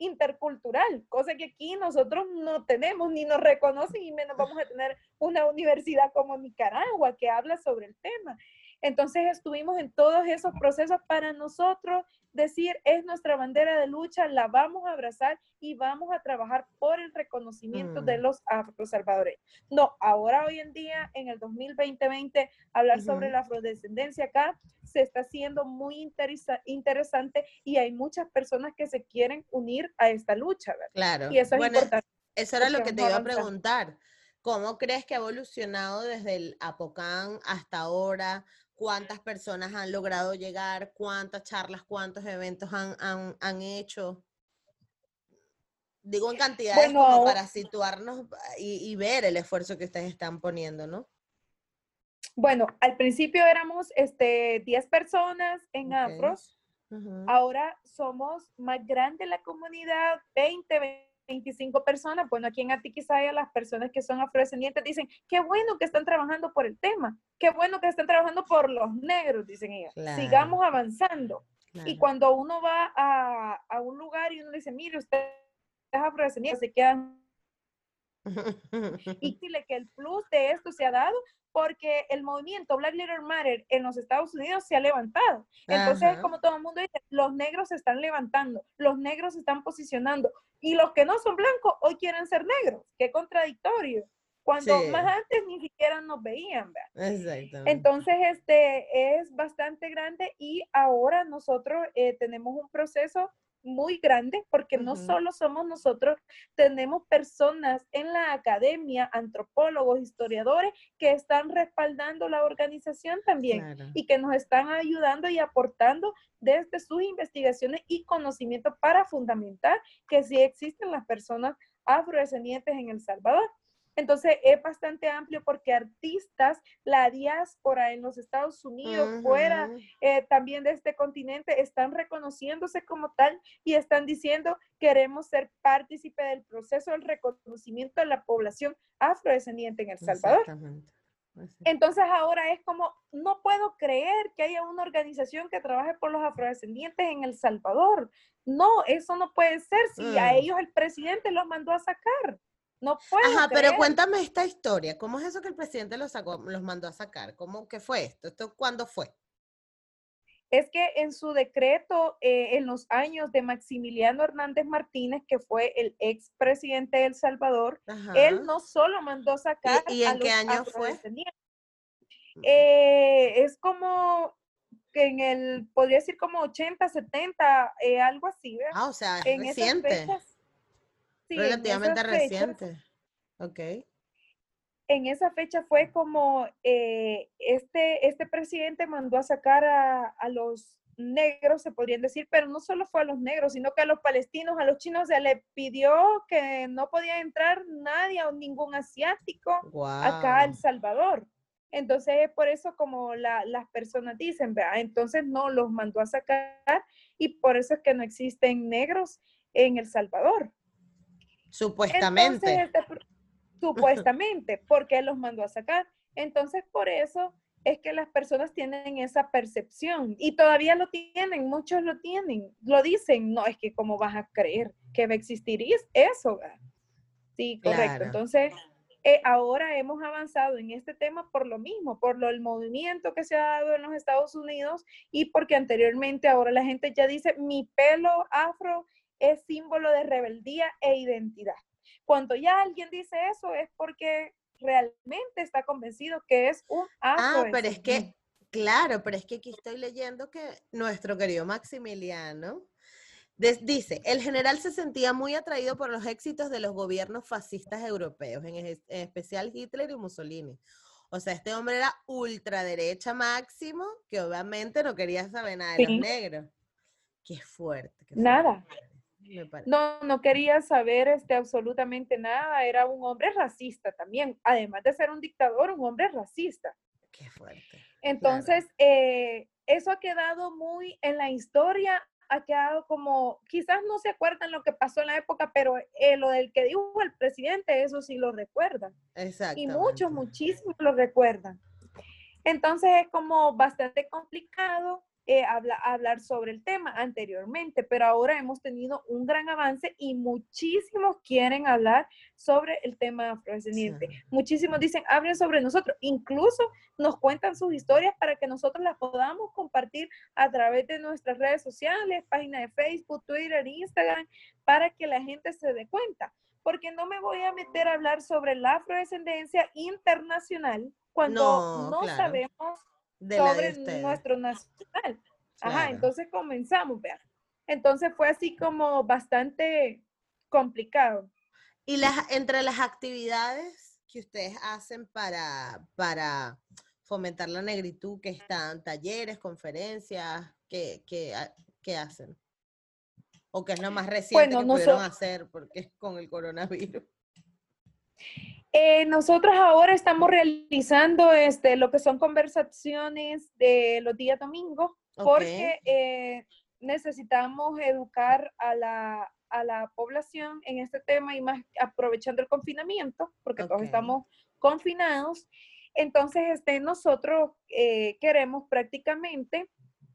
B: intercultural, cosa que aquí nosotros no tenemos, ni nos reconocen y menos vamos a tener una universidad como Nicaragua que habla sobre el tema. Entonces estuvimos en todos esos procesos para nosotros decir, es nuestra bandera de lucha, la vamos a abrazar y vamos a trabajar por el reconocimiento de mm. los afro-salvadoreños. No, ahora hoy en día, en el 2020, hablar sobre la afrodescendencia acá se está haciendo muy interesante y hay muchas personas que se quieren unir a esta lucha, ¿verdad?
A: Claro.
B: Y eso es importante.
A: Eso era lo que te iba a preguntar. ¿Cómo crees que ha evolucionado desde el Apocán hasta ahora? ¿Cuántas personas han logrado llegar? ¿Cuántas charlas, cuántos eventos han, han, hecho? Digo en cantidades como para situarnos y, ver el esfuerzo que ustedes están poniendo, ¿no?
B: Bueno, al principio éramos este, 10 personas en Afros. Ahora somos más grande la comunidad, 20, 20 25 personas, bueno, aquí en Atiquizaya las personas que son afrodescendientes dicen, qué bueno que están trabajando por el tema, qué bueno que están trabajando por los negros, dicen ellos. Sigamos avanzando. Y cuando uno va a, a, un lugar y uno dice, mire, usted es afrodescendiente, se quedan... y dile que el plus de esto se ha dado porque el movimiento Black Lives Matter en los Estados Unidos se ha levantado. Entonces, como todo el mundo dice, los negros se están levantando, los negros se están posicionando y los que no son blancos hoy quieren ser negros. Qué contradictorio. Cuando más antes ni siquiera nos veían, Entonces, este es bastante grande y ahora nosotros eh, tenemos un proceso muy grande porque no solo somos nosotros, tenemos personas en la academia, antropólogos, historiadores que están respaldando la organización también y que nos están ayudando y aportando desde sus investigaciones y conocimiento para fundamentar que sí existen las personas afrodescendientes en El Salvador. Entonces es bastante amplio porque artistas, la diáspora en los Estados Unidos, fuera eh, también de este continente, están reconociéndose como tal y están diciendo queremos ser partícipe del proceso del reconocimiento de la población afrodescendiente en El Salvador. Entonces ahora es como, no puedo creer que haya una organización que trabaje por los afrodescendientes en El Salvador. No, eso no puede ser si a mm. ellos el presidente los mandó a sacar. No puedo.
A: Ajá, pero cuéntame esta historia. ¿Cómo es eso que el presidente los, sacó, los mandó a sacar? ¿Cómo que fue esto? ¿Esto cuándo fue?
B: Es que en su decreto, eh, en los años de Maximiliano Hernández Martínez, que fue el ex presidente de El Salvador, él no solo mandó sacar.
A: ¿Y, en qué año fue?
B: Eh, es como que en el, podría decir como 80, 70, eh, algo así, ¿verdad?
A: Ah, o sea, es reciente relativamente reciente. Ok.
B: En esa fecha fue como eh, este, este presidente mandó a sacar a, los negros, se podrían decir, pero no solo fue a los negros, sino que a los palestinos, a los chinos, se le pidió que no podía entrar nadie o ningún asiático acá a El Salvador. Entonces, por eso como las personas dicen, entonces no los mandó a sacar y por eso es que no existen negros en El Salvador.
A: Supuestamente.
B: Este supuestamente, porque él los mandó a sacar. Entonces, por eso es que las personas tienen esa percepción y todavía lo tienen, muchos lo tienen, lo dicen, no, es que cómo vas a creer que va a existir eso. Sí, correcto. Entonces, eh, ahora hemos avanzado en este tema por lo mismo, por lo, el movimiento que se ha dado en los Estados Unidos y porque anteriormente ahora la gente ya dice, mi pelo afro es símbolo de rebeldía e identidad. Cuando ya alguien dice eso es porque realmente está convencido que es un
A: Ah, pero es que, claro, pero es que aquí estoy leyendo que nuestro querido Maximiliano dice, el general se sentía muy atraído por los éxitos de los gobiernos fascistas europeos, en especial Hitler y Mussolini O sea, este hombre era ultraderecha máximo, que obviamente no quería saber nada de los negros. Qué fuerte.
B: nada. No, no quería saber este, absolutamente nada. Era un hombre racista también. Además de ser un dictador, un hombre racista.
A: Qué fuerte.
B: Entonces, eh, eso ha quedado muy en la historia, ha quedado como, quizás no se acuerdan lo que pasó en la época, pero eh, lo del que dijo el presidente, eso sí lo recuerdan.
A: Exacto.
B: Y muchos, muchísimos lo recuerdan. Entonces es como bastante complicado eh, hablar sobre el tema anteriormente, pero ahora hemos tenido un gran avance y muchísimos quieren hablar sobre el tema afrodescendiente. Muchísimos dicen, hablen sobre nosotros, incluso nos cuentan sus historias para que nosotros las podamos compartir a través de nuestras redes sociales, página de Facebook, Twitter, Instagram, para que la gente se dé cuenta. Porque no me voy a meter a hablar sobre la afrodescendencia internacional cuando no, sabemos sobre nuestro nacional. Ajá, entonces comenzamos, vean. Entonces fue así como bastante complicado.
A: Y las, entre las actividades que ustedes hacen para, para fomentar la negritud, que están talleres, conferencias, ¿qué, qué, hacen? ¿O qué es lo más reciente que pudieron hacer porque es con el coronavirus?
B: Eh, nosotros ahora estamos realizando este, lo que son conversaciones de los días domingos, porque eh, necesitamos educar a la, a la, población en este tema y más aprovechando el confinamiento, porque todos estamos confinados. Entonces, este, nosotros eh, queremos prácticamente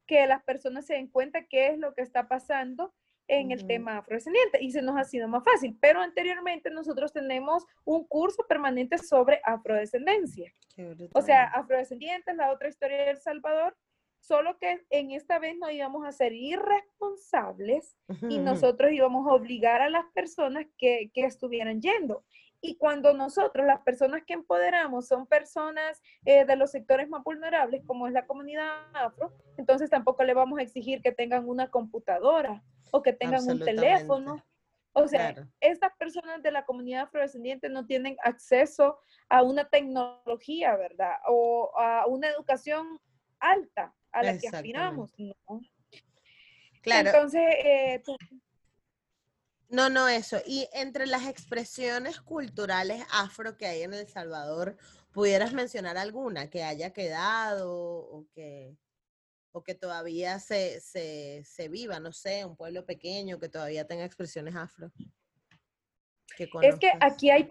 B: que las personas se den cuenta qué es lo que está pasando en el tema afrodescendiente y se nos ha sido más fácil. Pero anteriormente nosotros tenemos un curso permanente sobre afrodescendencia. O sea, afrodescendientes, la otra historia de El Salvador, solo que en esta vez no íbamos a ser irresponsables y nosotros íbamos a obligar a las personas que, que estuvieran yendo. Y cuando nosotros, las personas que empoderamos, son personas eh, de los sectores más vulnerables, como es la comunidad afro, entonces tampoco le vamos a exigir que tengan una computadora o que tengan un teléfono. O sea, estas personas de la comunidad afrodescendiente no tienen acceso a una tecnología, ¿verdad? O a una educación alta a la que aspiramos. ¿no?
A: Claro.
B: Entonces, eh,
A: no, no, eso. Y entre las expresiones culturales afro que hay en El Salvador, ¿pudieras mencionar alguna que haya quedado o que, o que todavía se, se, viva? No sé, un pueblo pequeño que todavía tenga expresiones afro.
B: es que aquí hay,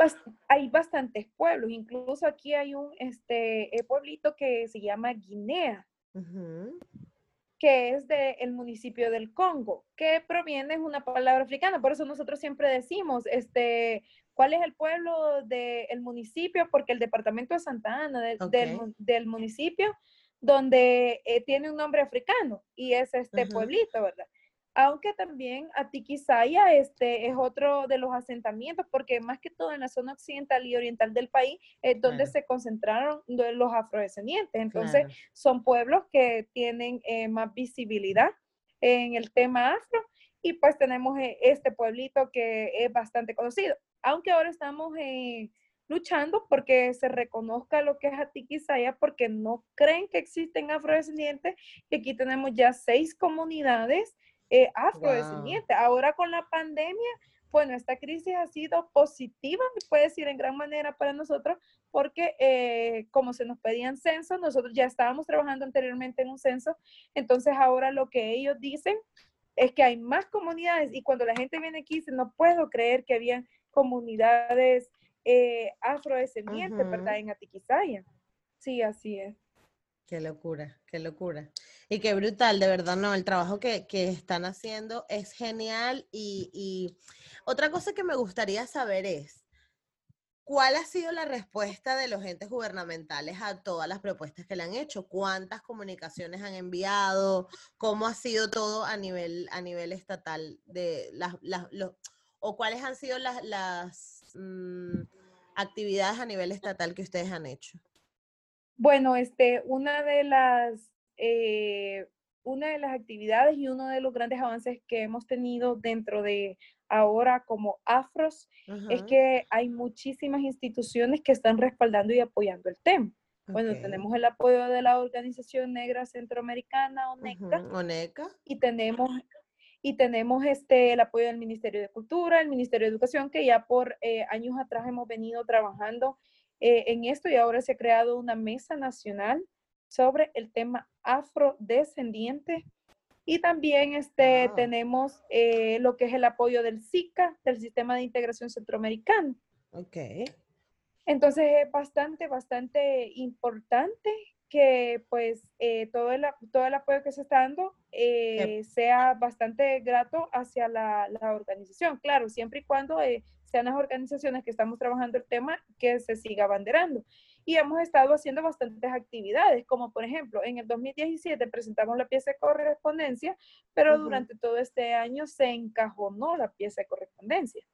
B: hay bastantes pueblos, incluso aquí hay un este, eh, pueblito que se llama Guinea que es del municipio del Congo, que proviene, es una palabra africana, por eso nosotros siempre decimos, este, ¿cuál es el pueblo del municipio? Porque el departamento de Santa Ana, del, municipio, donde eh, tiene un nombre africano, y es este pueblito, ¿verdad? Aunque también Atiquizaya este, es otro de los asentamientos, porque más que todo en la zona occidental y oriental del país es donde se concentraron los afrodescendientes. Entonces, son pueblos que tienen eh, más visibilidad en el tema afro y pues tenemos eh, este pueblito que es bastante conocido. Aunque ahora estamos eh, luchando porque se reconozca lo que es Atiquizaya, porque no creen que existen afrodescendientes y aquí tenemos ya seis comunidades eh, afrodescendiente. Ahora con la pandemia, bueno, esta crisis ha sido positiva, me puede decir en gran manera para nosotros, porque eh, como se nos pedían censos, nosotros ya estábamos trabajando anteriormente en un censo, entonces ahora lo que ellos dicen es que hay más comunidades y cuando la gente viene aquí dice, no puedo creer que habían comunidades eh, afrodescendientes, ¿verdad? En Atiquizaya. Sí, así es.
A: Qué locura, qué locura. Y qué brutal, de verdad, no, el trabajo que, están haciendo es genial. Y, otra cosa que me gustaría saber es, ¿cuál ha sido la respuesta de los entes gubernamentales a todas las propuestas que le han hecho? ¿Cuántas comunicaciones han enviado? ¿Cómo ha sido todo a nivel, a nivel estatal? De las, ¿O cuáles han sido las, las mm, actividades a nivel estatal que ustedes han hecho?
B: Bueno, este, una de las eh, una de las actividades y uno de los grandes avances que hemos tenido dentro de ahora como afros es que hay muchísimas instituciones que están respaldando y apoyando el tema. Bueno, tenemos el apoyo de la Organización Negra Centroamericana, ONECA.
A: ONECA.
B: Y tenemos, y tenemos este, el apoyo del Ministerio de Cultura, el Ministerio de Educación, que ya por eh, años atrás hemos venido trabajando eh, en esto y ahora se ha creado una mesa nacional sobre el tema afrodescendiente. Y también este, ah. tenemos eh, lo que es el apoyo del SICA, del Sistema de Integración Centroamericano.
A: Ok.
B: Entonces es bastante, bastante importante que pues eh, todo, el, todo el apoyo que se está dando eh, sea bastante grato hacia la, la, organización. Claro, siempre y cuando eh, sean las organizaciones que estamos trabajando el tema que se siga abanderando. Y hemos estado haciendo bastantes actividades, como por ejemplo, en el 2017 presentamos la pieza de correspondencia, pero durante todo este año se encajonó la pieza de correspondencia.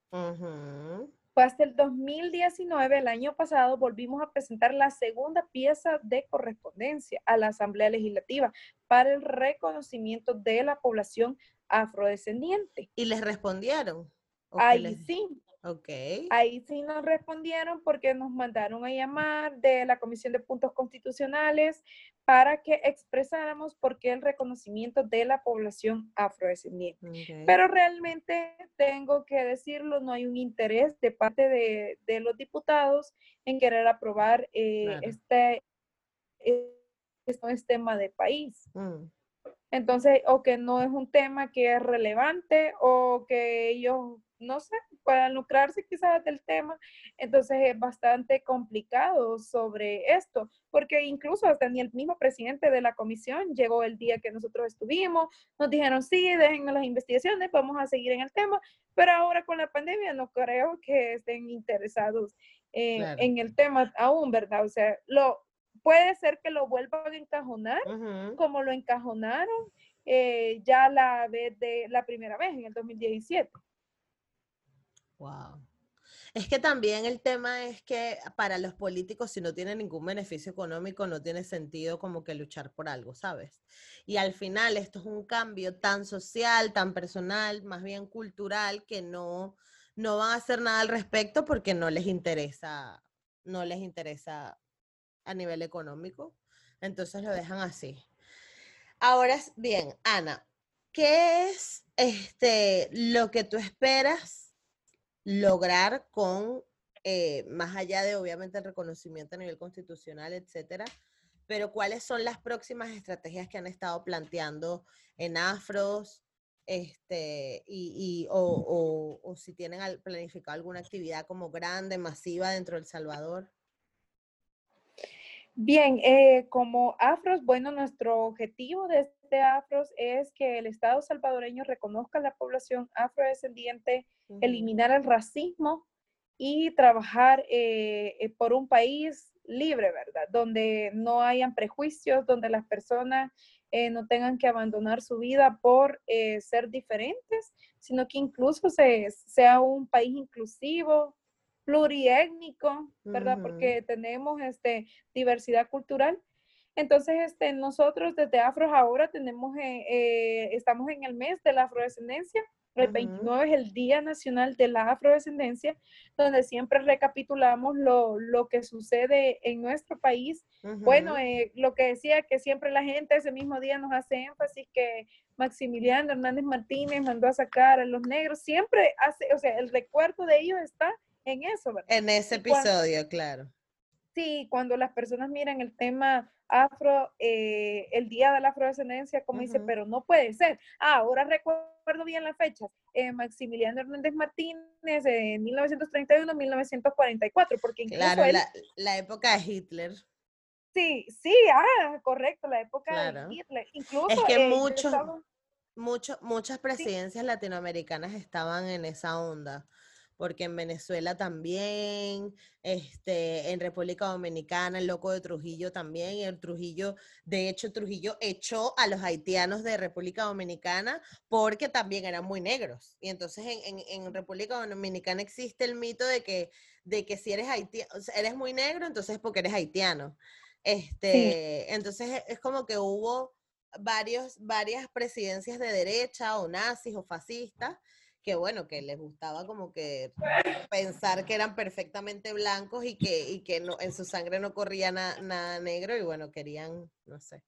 B: Fue hasta el 2019, el año pasado, volvimos a presentar la segunda pieza de correspondencia a la Asamblea Legislativa para el reconocimiento de la población afrodescendiente.
A: ¿Y les respondieron?
B: Ahí sí.
A: Ok.
B: Ahí sí nos respondieron porque nos mandaron a llamar de la Comisión de Puntos Constitucionales para que expresáramos por qué el reconocimiento de la población afrodescendiente. Pero realmente tengo que decirlo, no hay un interés de parte de, de los diputados en querer aprobar eh, este, este, tema de país. Mm. Entonces, o que no es un tema que es relevante o que ellos no sé, puedan lucrarse quizás del tema. Entonces es bastante complicado sobre esto, porque incluso hasta ni el mismo presidente de la comisión llegó el día que nosotros estuvimos, nos dijeron, sí, déjenme las investigaciones, vamos a seguir en el tema, pero ahora con la pandemia no creo que estén interesados en el tema aún, ¿verdad? O sea, lo, puede ser que lo vuelvan a encajonar como lo encajonaron eh, ya la vez de la primera vez en el 2017.
A: Wow. Es que también el tema es que para los políticos, si no tienen ningún beneficio económico, no tiene sentido como que luchar por algo, ¿sabes? Y al final esto es un cambio tan social, tan personal, más bien cultural, que no, no van a hacer nada al respecto porque no les interesa, no les interesa a nivel económico. Entonces lo dejan así. Ahora bien, Ana, ¿qué es este lo que tú esperas lograr con, eh, más allá de obviamente el reconocimiento a nivel constitucional, etcétera, pero cuáles son las próximas estrategias que han estado planteando en Afros, este, y, o, o, si tienen planificado alguna actividad como grande, masiva dentro del Salvador.
B: Bien, eh, como Afros, bueno, nuestro objetivo de este Afros es que el Estado salvadoreño reconozca a la población afrodescendiente, eliminar el racismo y trabajar eh, eh, por un país libre, ¿verdad? Donde no hayan prejuicios, donde las personas no tengan que abandonar su vida por ser diferentes, sino que incluso sea un país inclusivo, pluriétnico, ¿verdad? Porque tenemos este, diversidad cultural. Entonces, este, nosotros desde Afros ahora tenemos, eh, eh, estamos en el mes de la afrodescendencia. El 29 es el Día Nacional de la Afrodescendencia, donde siempre recapitulamos lo, lo que sucede en nuestro país. Bueno, eh, lo que decía que siempre la gente ese mismo día nos hace énfasis que Maximiliano Hernández Martínez mandó a sacar a los negros, siempre hace, o sea, el recuerdo de ellos está en eso, ¿verdad?
A: En ese episodio, claro.
B: Sí, cuando las personas miran el tema afro, eh, el día de la afrodescendencia, como dice, pero no puede ser. Ah, ahora recuerdo bien las fechas. Eh, Maximiliano Hernández Martínez, en 1931-1944, porque incluso
A: Claro, la, época de Hitler.
B: Sí, sí, ah, correcto, la época de Hitler. Incluso,
A: es que muchos, muchas presidencias latinoamericanas estaban en esa onda porque en Venezuela también, este, en República Dominicana, el loco de Trujillo también, y el Trujillo, de hecho, Trujillo echó a los haitianos de República Dominicana porque también eran muy negros. Y entonces en, República Dominicana existe el mito de que, de que si eres haitiano, eres muy negro, entonces es porque eres haitiano. Este, Entonces es como que hubo varios, varias presidencias de derecha o nazis o fascistas que bueno, que les gustaba como que pensar que eran perfectamente blancos y que, y que no, en su sangre no corría nada negro y bueno, querían, no sé.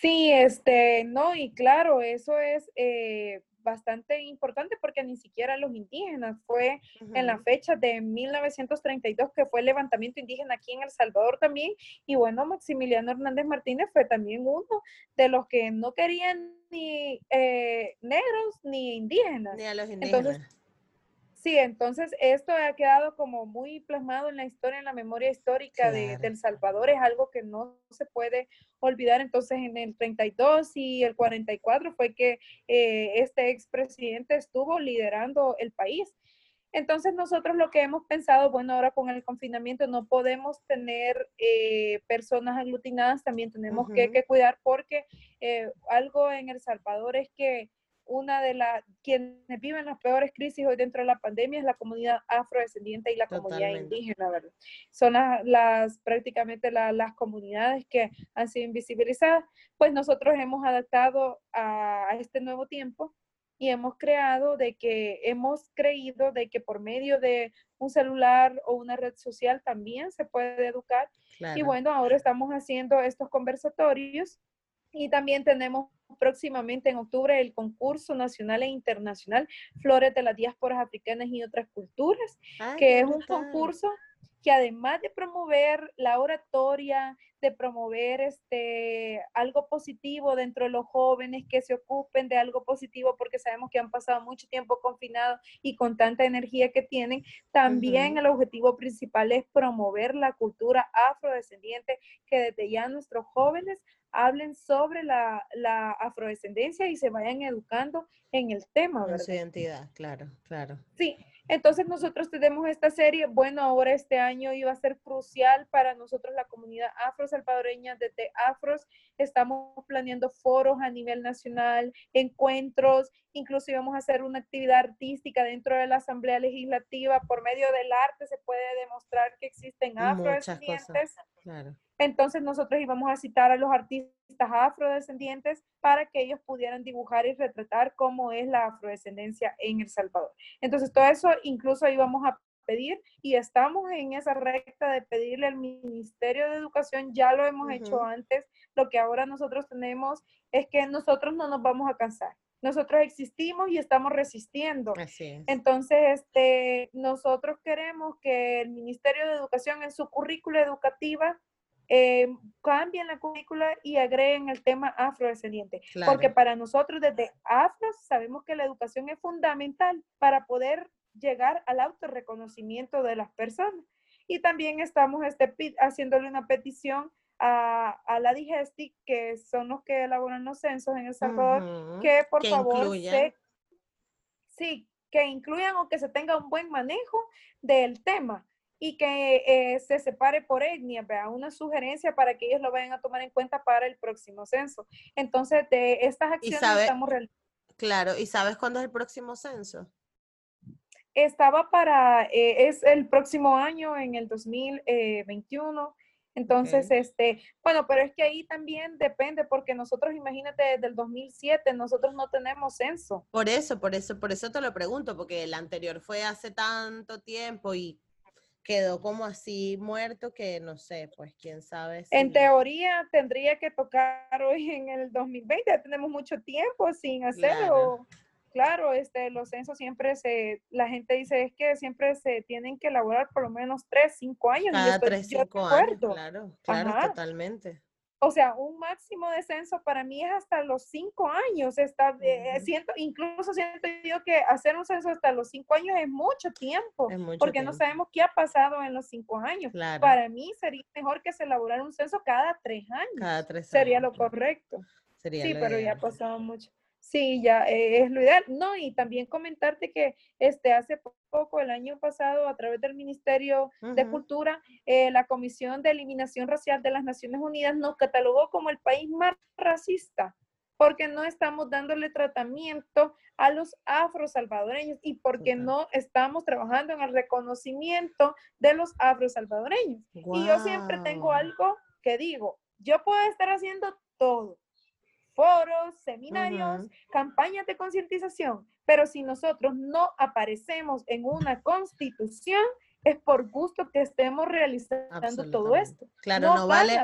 B: Sí, este, no, y claro, eso es eh, bastante importante porque ni siquiera los indígenas fue en la fecha de 1932 que fue el levantamiento indígena aquí en El Salvador también y bueno, Maximiliano Hernández Martínez fue también uno de los que no querían ni eh, negros ni indígenas.
A: Ni a los indígenas.
B: Sí, entonces esto ha quedado como muy plasmado en la historia, en la memoria histórica de, El Salvador, es algo que no se puede olvidar. Entonces en el 32 y el 44 fue que eh, este expresidente estuvo liderando el país. Entonces nosotros lo que hemos pensado, bueno, ahora con el confinamiento no podemos tener eh, personas aglutinadas, también tenemos que, cuidar porque eh, algo en El Salvador es que una de las quienes viven las peores crisis hoy dentro de la pandemia es la comunidad afrodescendiente y la comunidad indígena, ¿verdad? Son las, prácticamente las comunidades que han sido invisibilizadas. Pues nosotros hemos adaptado a, este nuevo tiempo y hemos creado de que hemos creído de que por medio de un celular o una red social también se puede educar. Y bueno, ahora estamos haciendo estos conversatorios y también tenemos próximamente en octubre el concurso nacional e internacional Flores de las Diásporas Africanas y otras culturas, que es un concurso que además de promover la oratoria, de promover este, algo positivo dentro de los jóvenes que se ocupen de algo positivo porque sabemos que han pasado mucho tiempo confinados y con tanta energía que tienen, también el objetivo principal es promover la cultura afrodescendiente que desde ya nuestros jóvenes hablen sobre la, afrodescendencia y se vayan educando en el tema,
A: ¿verdad? su identidad, claro, claro.
B: Sí, entonces nosotros tenemos esta serie, bueno, ahora este año iba a ser crucial para nosotros la comunidad afro-salvadoreña de Afros. Estamos planeando foros a nivel nacional, encuentros, incluso íbamos a hacer una actividad artística dentro de la Asamblea Legislativa. Por medio del arte se puede demostrar que existen afrodescendientes. Claro. Entonces nosotros íbamos a citar a los artistas afrodescendientes para que ellos pudieran dibujar y retratar cómo es la afrodescendencia en El Salvador. Entonces todo eso incluso íbamos a pedir y estamos en esa recta de pedirle al Ministerio de Educación, ya lo hemos hecho antes, lo que ahora nosotros tenemos es que nosotros no nos vamos a cansar. Nosotros existimos y estamos resistiendo. Entonces, este, nosotros queremos que el Ministerio de Educación en su currícula educativa eh, cambien la currícula y agreguen el tema afrodescendiente. Porque para nosotros desde afro sabemos que la educación es fundamental para poder llegar al autorreconocimiento de las personas. Y también estamos este, haciéndole una petición a, a, la Digestic, que son los que elaboran los censos en El Salvador, que por favor sí, que incluyan o que se tenga un buen manejo del tema y que eh, se separe por etnia, vea, una sugerencia para que ellos lo vayan a tomar en cuenta para el próximo censo. Entonces, de estas acciones estamos realizando.
A: Claro, ¿y sabes cuándo es el próximo censo?
B: Estaba para, eh, es el próximo año, en el 2021. Entonces, este, bueno, pero es que ahí también depende, porque nosotros, imagínate, desde el 2007, nosotros no tenemos censo.
A: Por eso, por eso, por eso te lo pregunto, porque el anterior fue hace tanto tiempo y quedó como así muerto que no sé, pues quién sabe.
B: En teoría tendría que tocar hoy en el 2020, ya tenemos mucho tiempo sin hacerlo. Claro. este, los censos siempre se, la gente dice es que siempre se tienen que elaborar por lo menos tres, cinco años.
A: Cada tres, cinco años, claro, claro, totalmente
B: o sea, un máximo de censo para mí es hasta los cinco años. Está, eh, siento, incluso siento yo que hacer un censo hasta los cinco años es mucho tiempo, porque no sabemos qué ha pasado en los cinco años. Para mí sería mejor que se elaborara un censo cada tres años.
A: Cada tres
B: Sería lo correcto. sí, pero ya ha pasado mucho. Sí, ya eh, es lo ideal. No, y también comentarte que este, hace poco, el año pasado, a través del Ministerio de Cultura, eh, la Comisión de Eliminación Racial de las Naciones Unidas nos catalogó como el país más racista porque no estamos dándole tratamiento a los afrosalvadoreños y porque no estamos trabajando en el reconocimiento de los afrosalvadoreños. Y yo siempre tengo algo que digo, yo puedo estar haciendo todo, foros, seminarios, campañas de concientización, pero si nosotros no aparecemos en una constitución, es por gusto que estemos realizando todo esto.
A: Claro, no, vale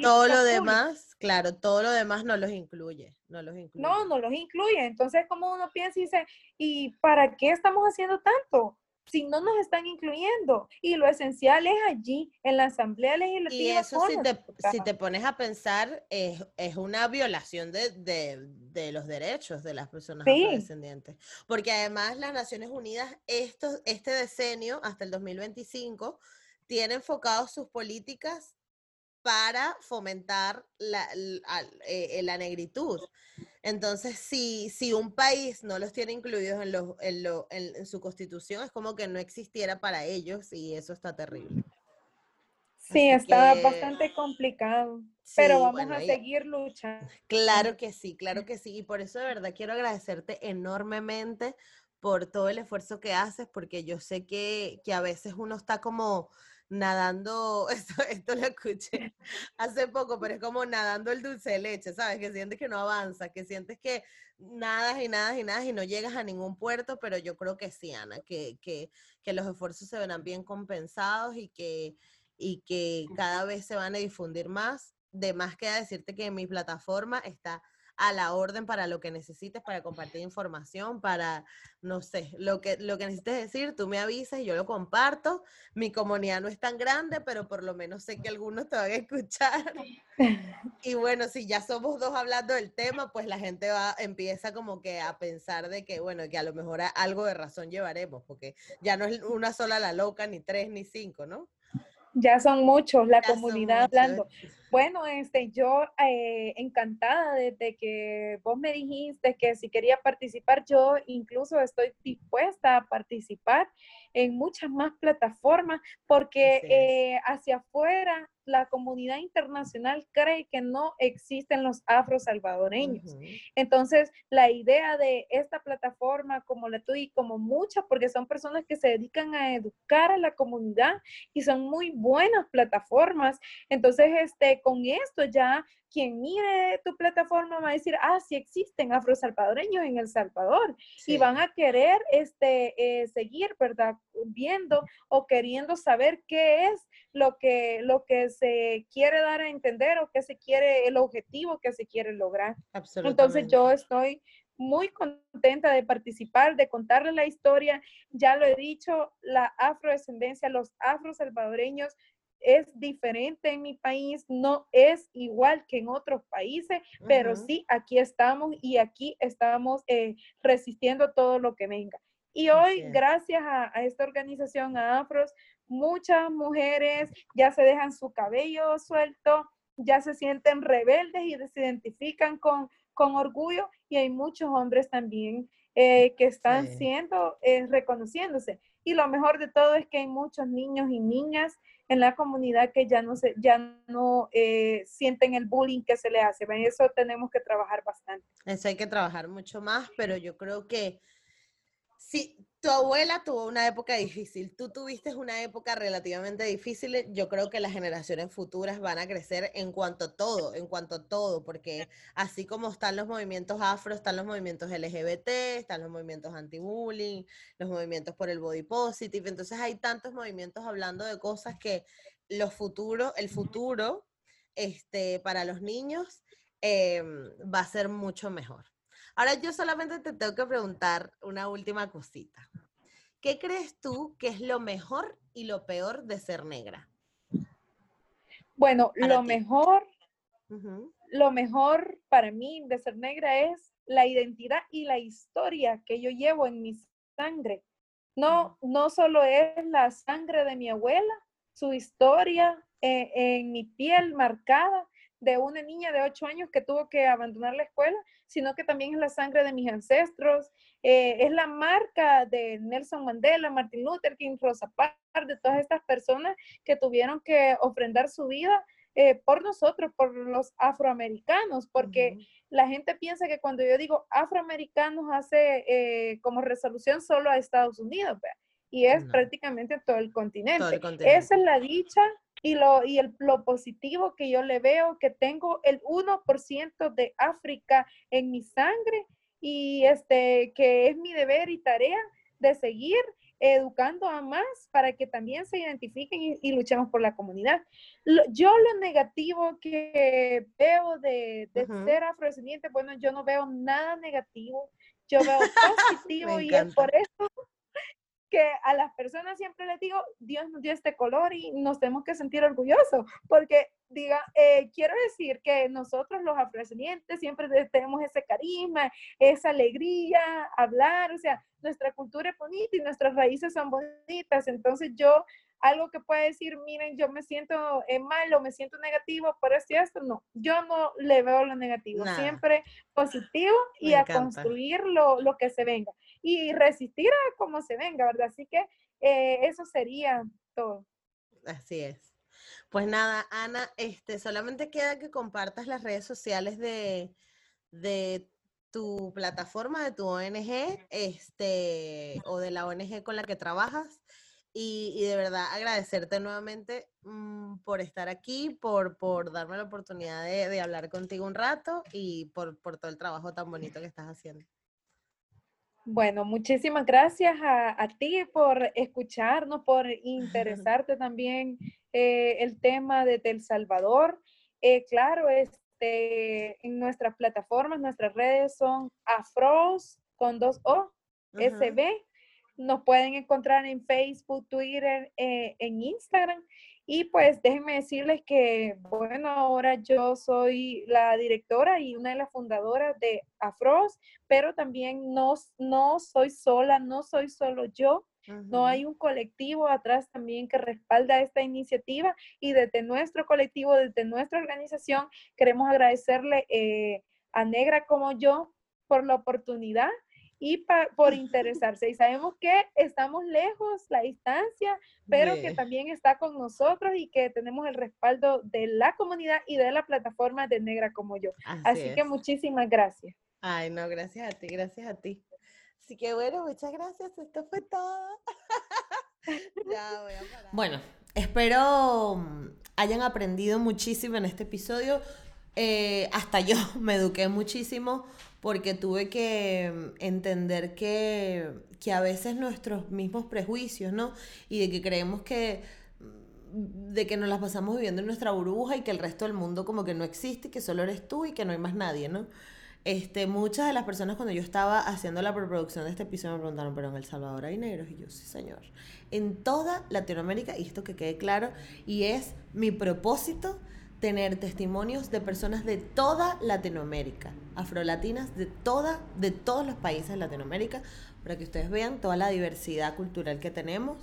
A: todo lo demás, claro, todo lo demás no los incluye, no los incluye.
B: No, no los incluye. Entonces, como uno piensa y dice, ¿y para qué estamos haciendo tanto? Si no nos están incluyendo. Y lo esencial es allí, en la Asamblea Legislativa.
A: Y eso si te, si te, pones a pensar, es, es una violación de, de, de, los derechos de las personas afrodescendientes. Porque además las Naciones Unidas, esto, este decenio, hasta el 2025, tiene enfocados sus políticas para fomentar la, eh, la negritud. Entonces, si, si un país no los tiene incluidos en, en, lo, en, su constitución, es como que no existiera para ellos y eso está terrible.
B: Sí, está bastante complicado, pero vamos a seguir luchando.
A: Claro que sí, claro que sí. Y por eso de verdad quiero agradecerte enormemente por todo el esfuerzo que haces, porque yo sé que, que a veces uno está como nadando, esto, esto lo escuché hace poco, pero es como nadando el dulce de leche, ¿sabes? Que sientes que no avanza, que sientes que nadas y nadas y nadas y no llegas a ningún puerto, pero yo creo que sí, Ana, que, que, que los esfuerzos se verán bien compensados y que, y que cada vez se van a difundir más. De más queda decirte que en mi plataforma está a la orden para lo que necesites, para compartir información, para, no sé, lo que, lo que necesites decir, tú me avisas y yo lo comparto. Mi comunidad no es tan grande, pero por lo menos sé que algunos te van a escuchar. Y bueno, si ya somos dos hablando del tema, pues la gente va, empieza como que a pensar de que, bueno, que a lo mejor algo de razón llevaremos, porque ya no es una sola la loca, ni tres, ni cinco, ¿no?
B: Ya son muchos, la comunidad hablando. Bueno, este, yo eh, encantada desde que vos me dijiste que si quería participar, yo incluso estoy dispuesta a participar en muchas más plataformas porque eh, hacia afuera la comunidad internacional cree que no existen los afro-salvadoreños. Entonces, la idea de esta plataforma como la tuya y como muchas, porque son personas que se dedican a educar a la comunidad y son muy buenas plataformas. Entonces, este, con esto ya quien mire tu plataforma va a decir, ah, sí existen afrosalvadoreños en El Salvador y van a querer este, eh, seguir, ¿verdad? Viendo o queriendo saber qué es lo que, lo que se quiere dar a entender o qué se quiere, el objetivo que se quiere lograr. Entonces yo estoy muy contenta de participar, de contarles la historia. Ya lo he dicho, la afrodescendencia, los afrosalvadoreños es diferente en mi país, no es igual que en otros países, pero sí, aquí estamos y aquí estamos eh, resistiendo todo lo que venga. Y hoy, gracias a, esta organización, a Afros, muchas mujeres ya se dejan su cabello suelto, ya se sienten rebeldes y se identifican con, con orgullo y hay muchos hombres también eh, que están siendo, eh, reconociéndose. Y lo mejor de todo es que hay muchos niños y niñas en la comunidad que ya no, se, ya no eh, sienten el bullying que se le hace. Eso tenemos que trabajar bastante.
A: Eso hay que trabajar mucho más, pero yo creo que sí, tu abuela tuvo una época difícil, tú tuviste una época relativamente difícil, yo creo que las generaciones futuras van a crecer en cuanto a todo, en cuanto a todo, porque así como están los movimientos afro, están los movimientos LGBT, están los movimientos anti-bullying, los movimientos por el body positive, entonces hay tantos movimientos hablando de cosas que los futuros, el futuro este, para los niños em, va a ser mucho mejor. Ahora yo solamente te tengo que preguntar una última cosita. ¿Qué crees tú que es lo mejor y lo peor de ser negra?
B: Bueno, lo mejor, lo mejor para mí de ser negra es la identidad y la historia que yo llevo en mi sangre. No, no solo es la sangre de mi abuela, su historia eh, en mi piel marcada, de una niña de 8 años que tuvo que abandonar la escuela, sino que también es la sangre de mis ancestros, eh, es la marca de Nelson Mandela, Martin Luther King, Rosa Parks, de todas estas personas que tuvieron que ofrendar su vida eh, por nosotros, por los afroamericanos, porque la gente piensa que cuando yo digo afroamericanos hace eh, como resolución solo a Estados Unidos, y es prácticamente todo el, continente. todo el continente. Esa es la dicha y, lo, y el, lo positivo que yo le veo, que tengo el 1% de África en mi sangre y este, que es mi deber y tarea de seguir educando a más para que también se identifiquen y, luchemos por la comunidad. yo lo negativo que veo de, ser afrodescendiente, bueno, yo no veo nada negativo, yo veo positivo y es por eso que a las personas siempre les digo, Dios nos dio este color y nos tenemos que sentir orgullosos, porque diga, eh, quiero decir que nosotros los afrodescendientes siempre tenemos ese carisma, esa alegría, hablar, o sea, nuestra cultura es bonita y nuestras raíces son bonitas, entonces yo algo que puede decir, miren, yo me siento eh, mal o me siento negativo por esto y esto, no, yo no le veo lo negativo, siempre positivo y a construir lo, lo, que se venga y resistir a como se venga, ¿verdad? Así que eh, eso sería todo.
A: Así es. Pues nada, Ana, este, solamente queda que compartas las redes sociales de, de tu plataforma, de tu ONG, este, o de la ONG con la que trabajas y, de verdad agradecerte nuevamente mm, por estar aquí, por, por darme la oportunidad de, hablar contigo un rato y por, todo el trabajo tan bonito que estás haciendo.
B: Bueno, muchísimas gracias a, ti por escucharnos, por interesarte también eh, el tema de El Salvador. Eh, claro, este, en nuestras plataformas, nuestras redes son afros con dos O, SB nos pueden encontrar en Facebook, Twitter, eh, en Instagram. Y pues déjenme decirles que, bueno, ahora yo soy la directora y una de las fundadoras de Afros, pero también no, no soy sola, no soy solo yo. No hay un colectivo atrás también que respalda esta iniciativa y desde nuestro colectivo, desde nuestra organización, queremos agradecerle eh, a Negra como yo por la oportunidad y por interesarse. Y sabemos que estamos lejos, la distancia, pero que también está con nosotros y que tenemos el respaldo de la comunidad y de la plataforma de Negra como yo. Así, que muchísimas gracias.
A: Ay, no, gracias a ti, gracias a ti. Así que bueno, muchas gracias. Esto fue todo. ya voy a parar. Bueno, espero mm, hayan aprendido muchísimo en este episodio. Eh, hasta yo me eduqué muchísimo porque tuve que mm, entender que, a veces nuestros mismos prejuicios, ¿no? Y de que creemos que mm, de que nos las pasamos viviendo en nuestra burbuja y que el resto del mundo como que no existe, que solo eres tú y que no hay más nadie, ¿no? Este, muchas de las personas cuando yo estaba haciendo la preproducción de este episodio me preguntaron, pero en El Salvador hay negros y yo, sí señor. En toda Latinoamérica, y esto que quede claro, y es mi propósito tener testimonios de personas de toda Latinoamérica, afrolatinas de toda, de todos los países de Latinoamérica, para que ustedes vean toda la diversidad cultural que tenemos.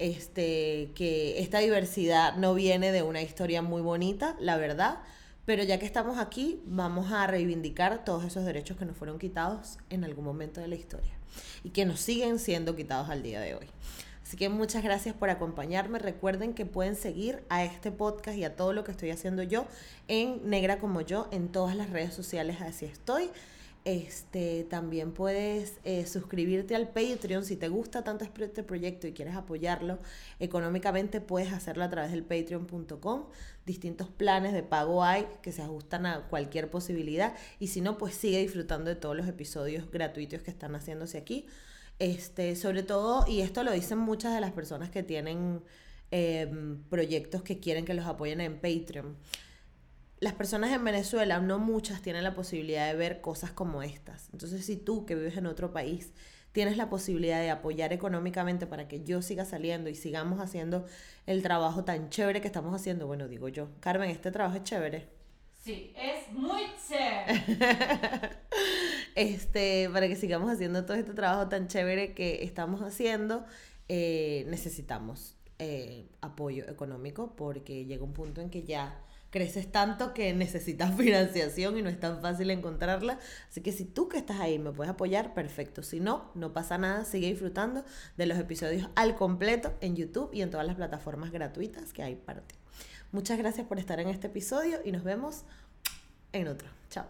A: Este, que esta diversidad no viene de una historia muy bonita, la verdad, pero ya que estamos aquí, vamos a reivindicar todos esos derechos que nos fueron quitados en algún momento de la historia y que nos siguen siendo quitados al día de hoy. Así que muchas gracias por acompañarme. Recuerden que pueden seguir a este podcast y a todo lo que estoy haciendo yo en Negra como yo en todas las redes sociales. Así estoy. Este, también puedes eh, suscribirte al Patreon si te gusta tanto este proyecto y quieres apoyarlo económicamente, puedes hacerlo a través del patreon.com. Distintos planes de pago hay que se ajustan a cualquier posibilidad y si no, pues sigue disfrutando de todos los episodios gratuitos que están haciéndose aquí. Este, sobre todo, y esto lo dicen muchas de las personas que tienen em, proyectos que quieren que los apoyen en Patreon. Las personas en Venezuela, no muchas, tienen la posibilidad de ver cosas como estas. Entonces, si tú que vives en otro país tienes la posibilidad de apoyar económicamente para que yo siga saliendo y sigamos haciendo el trabajo tan chévere que estamos haciendo, bueno, digo yo, Carmen, este trabajo es chévere.
C: Sí, es muy chévere.
A: este, para que sigamos haciendo todo este trabajo tan chévere que estamos haciendo, eh, necesitamos eh, apoyo económico porque llega un punto en que ya creces tanto que necesitas financiación y no es tan fácil encontrarla. Así que si tú que estás ahí me puedes apoyar, perfecto. Si no, no pasa nada, sigue disfrutando de los episodios al completo en YouTube y en todas las plataformas gratuitas que hay para ti. Muchas gracias por estar en este episodio y nos vemos en otro. Chao.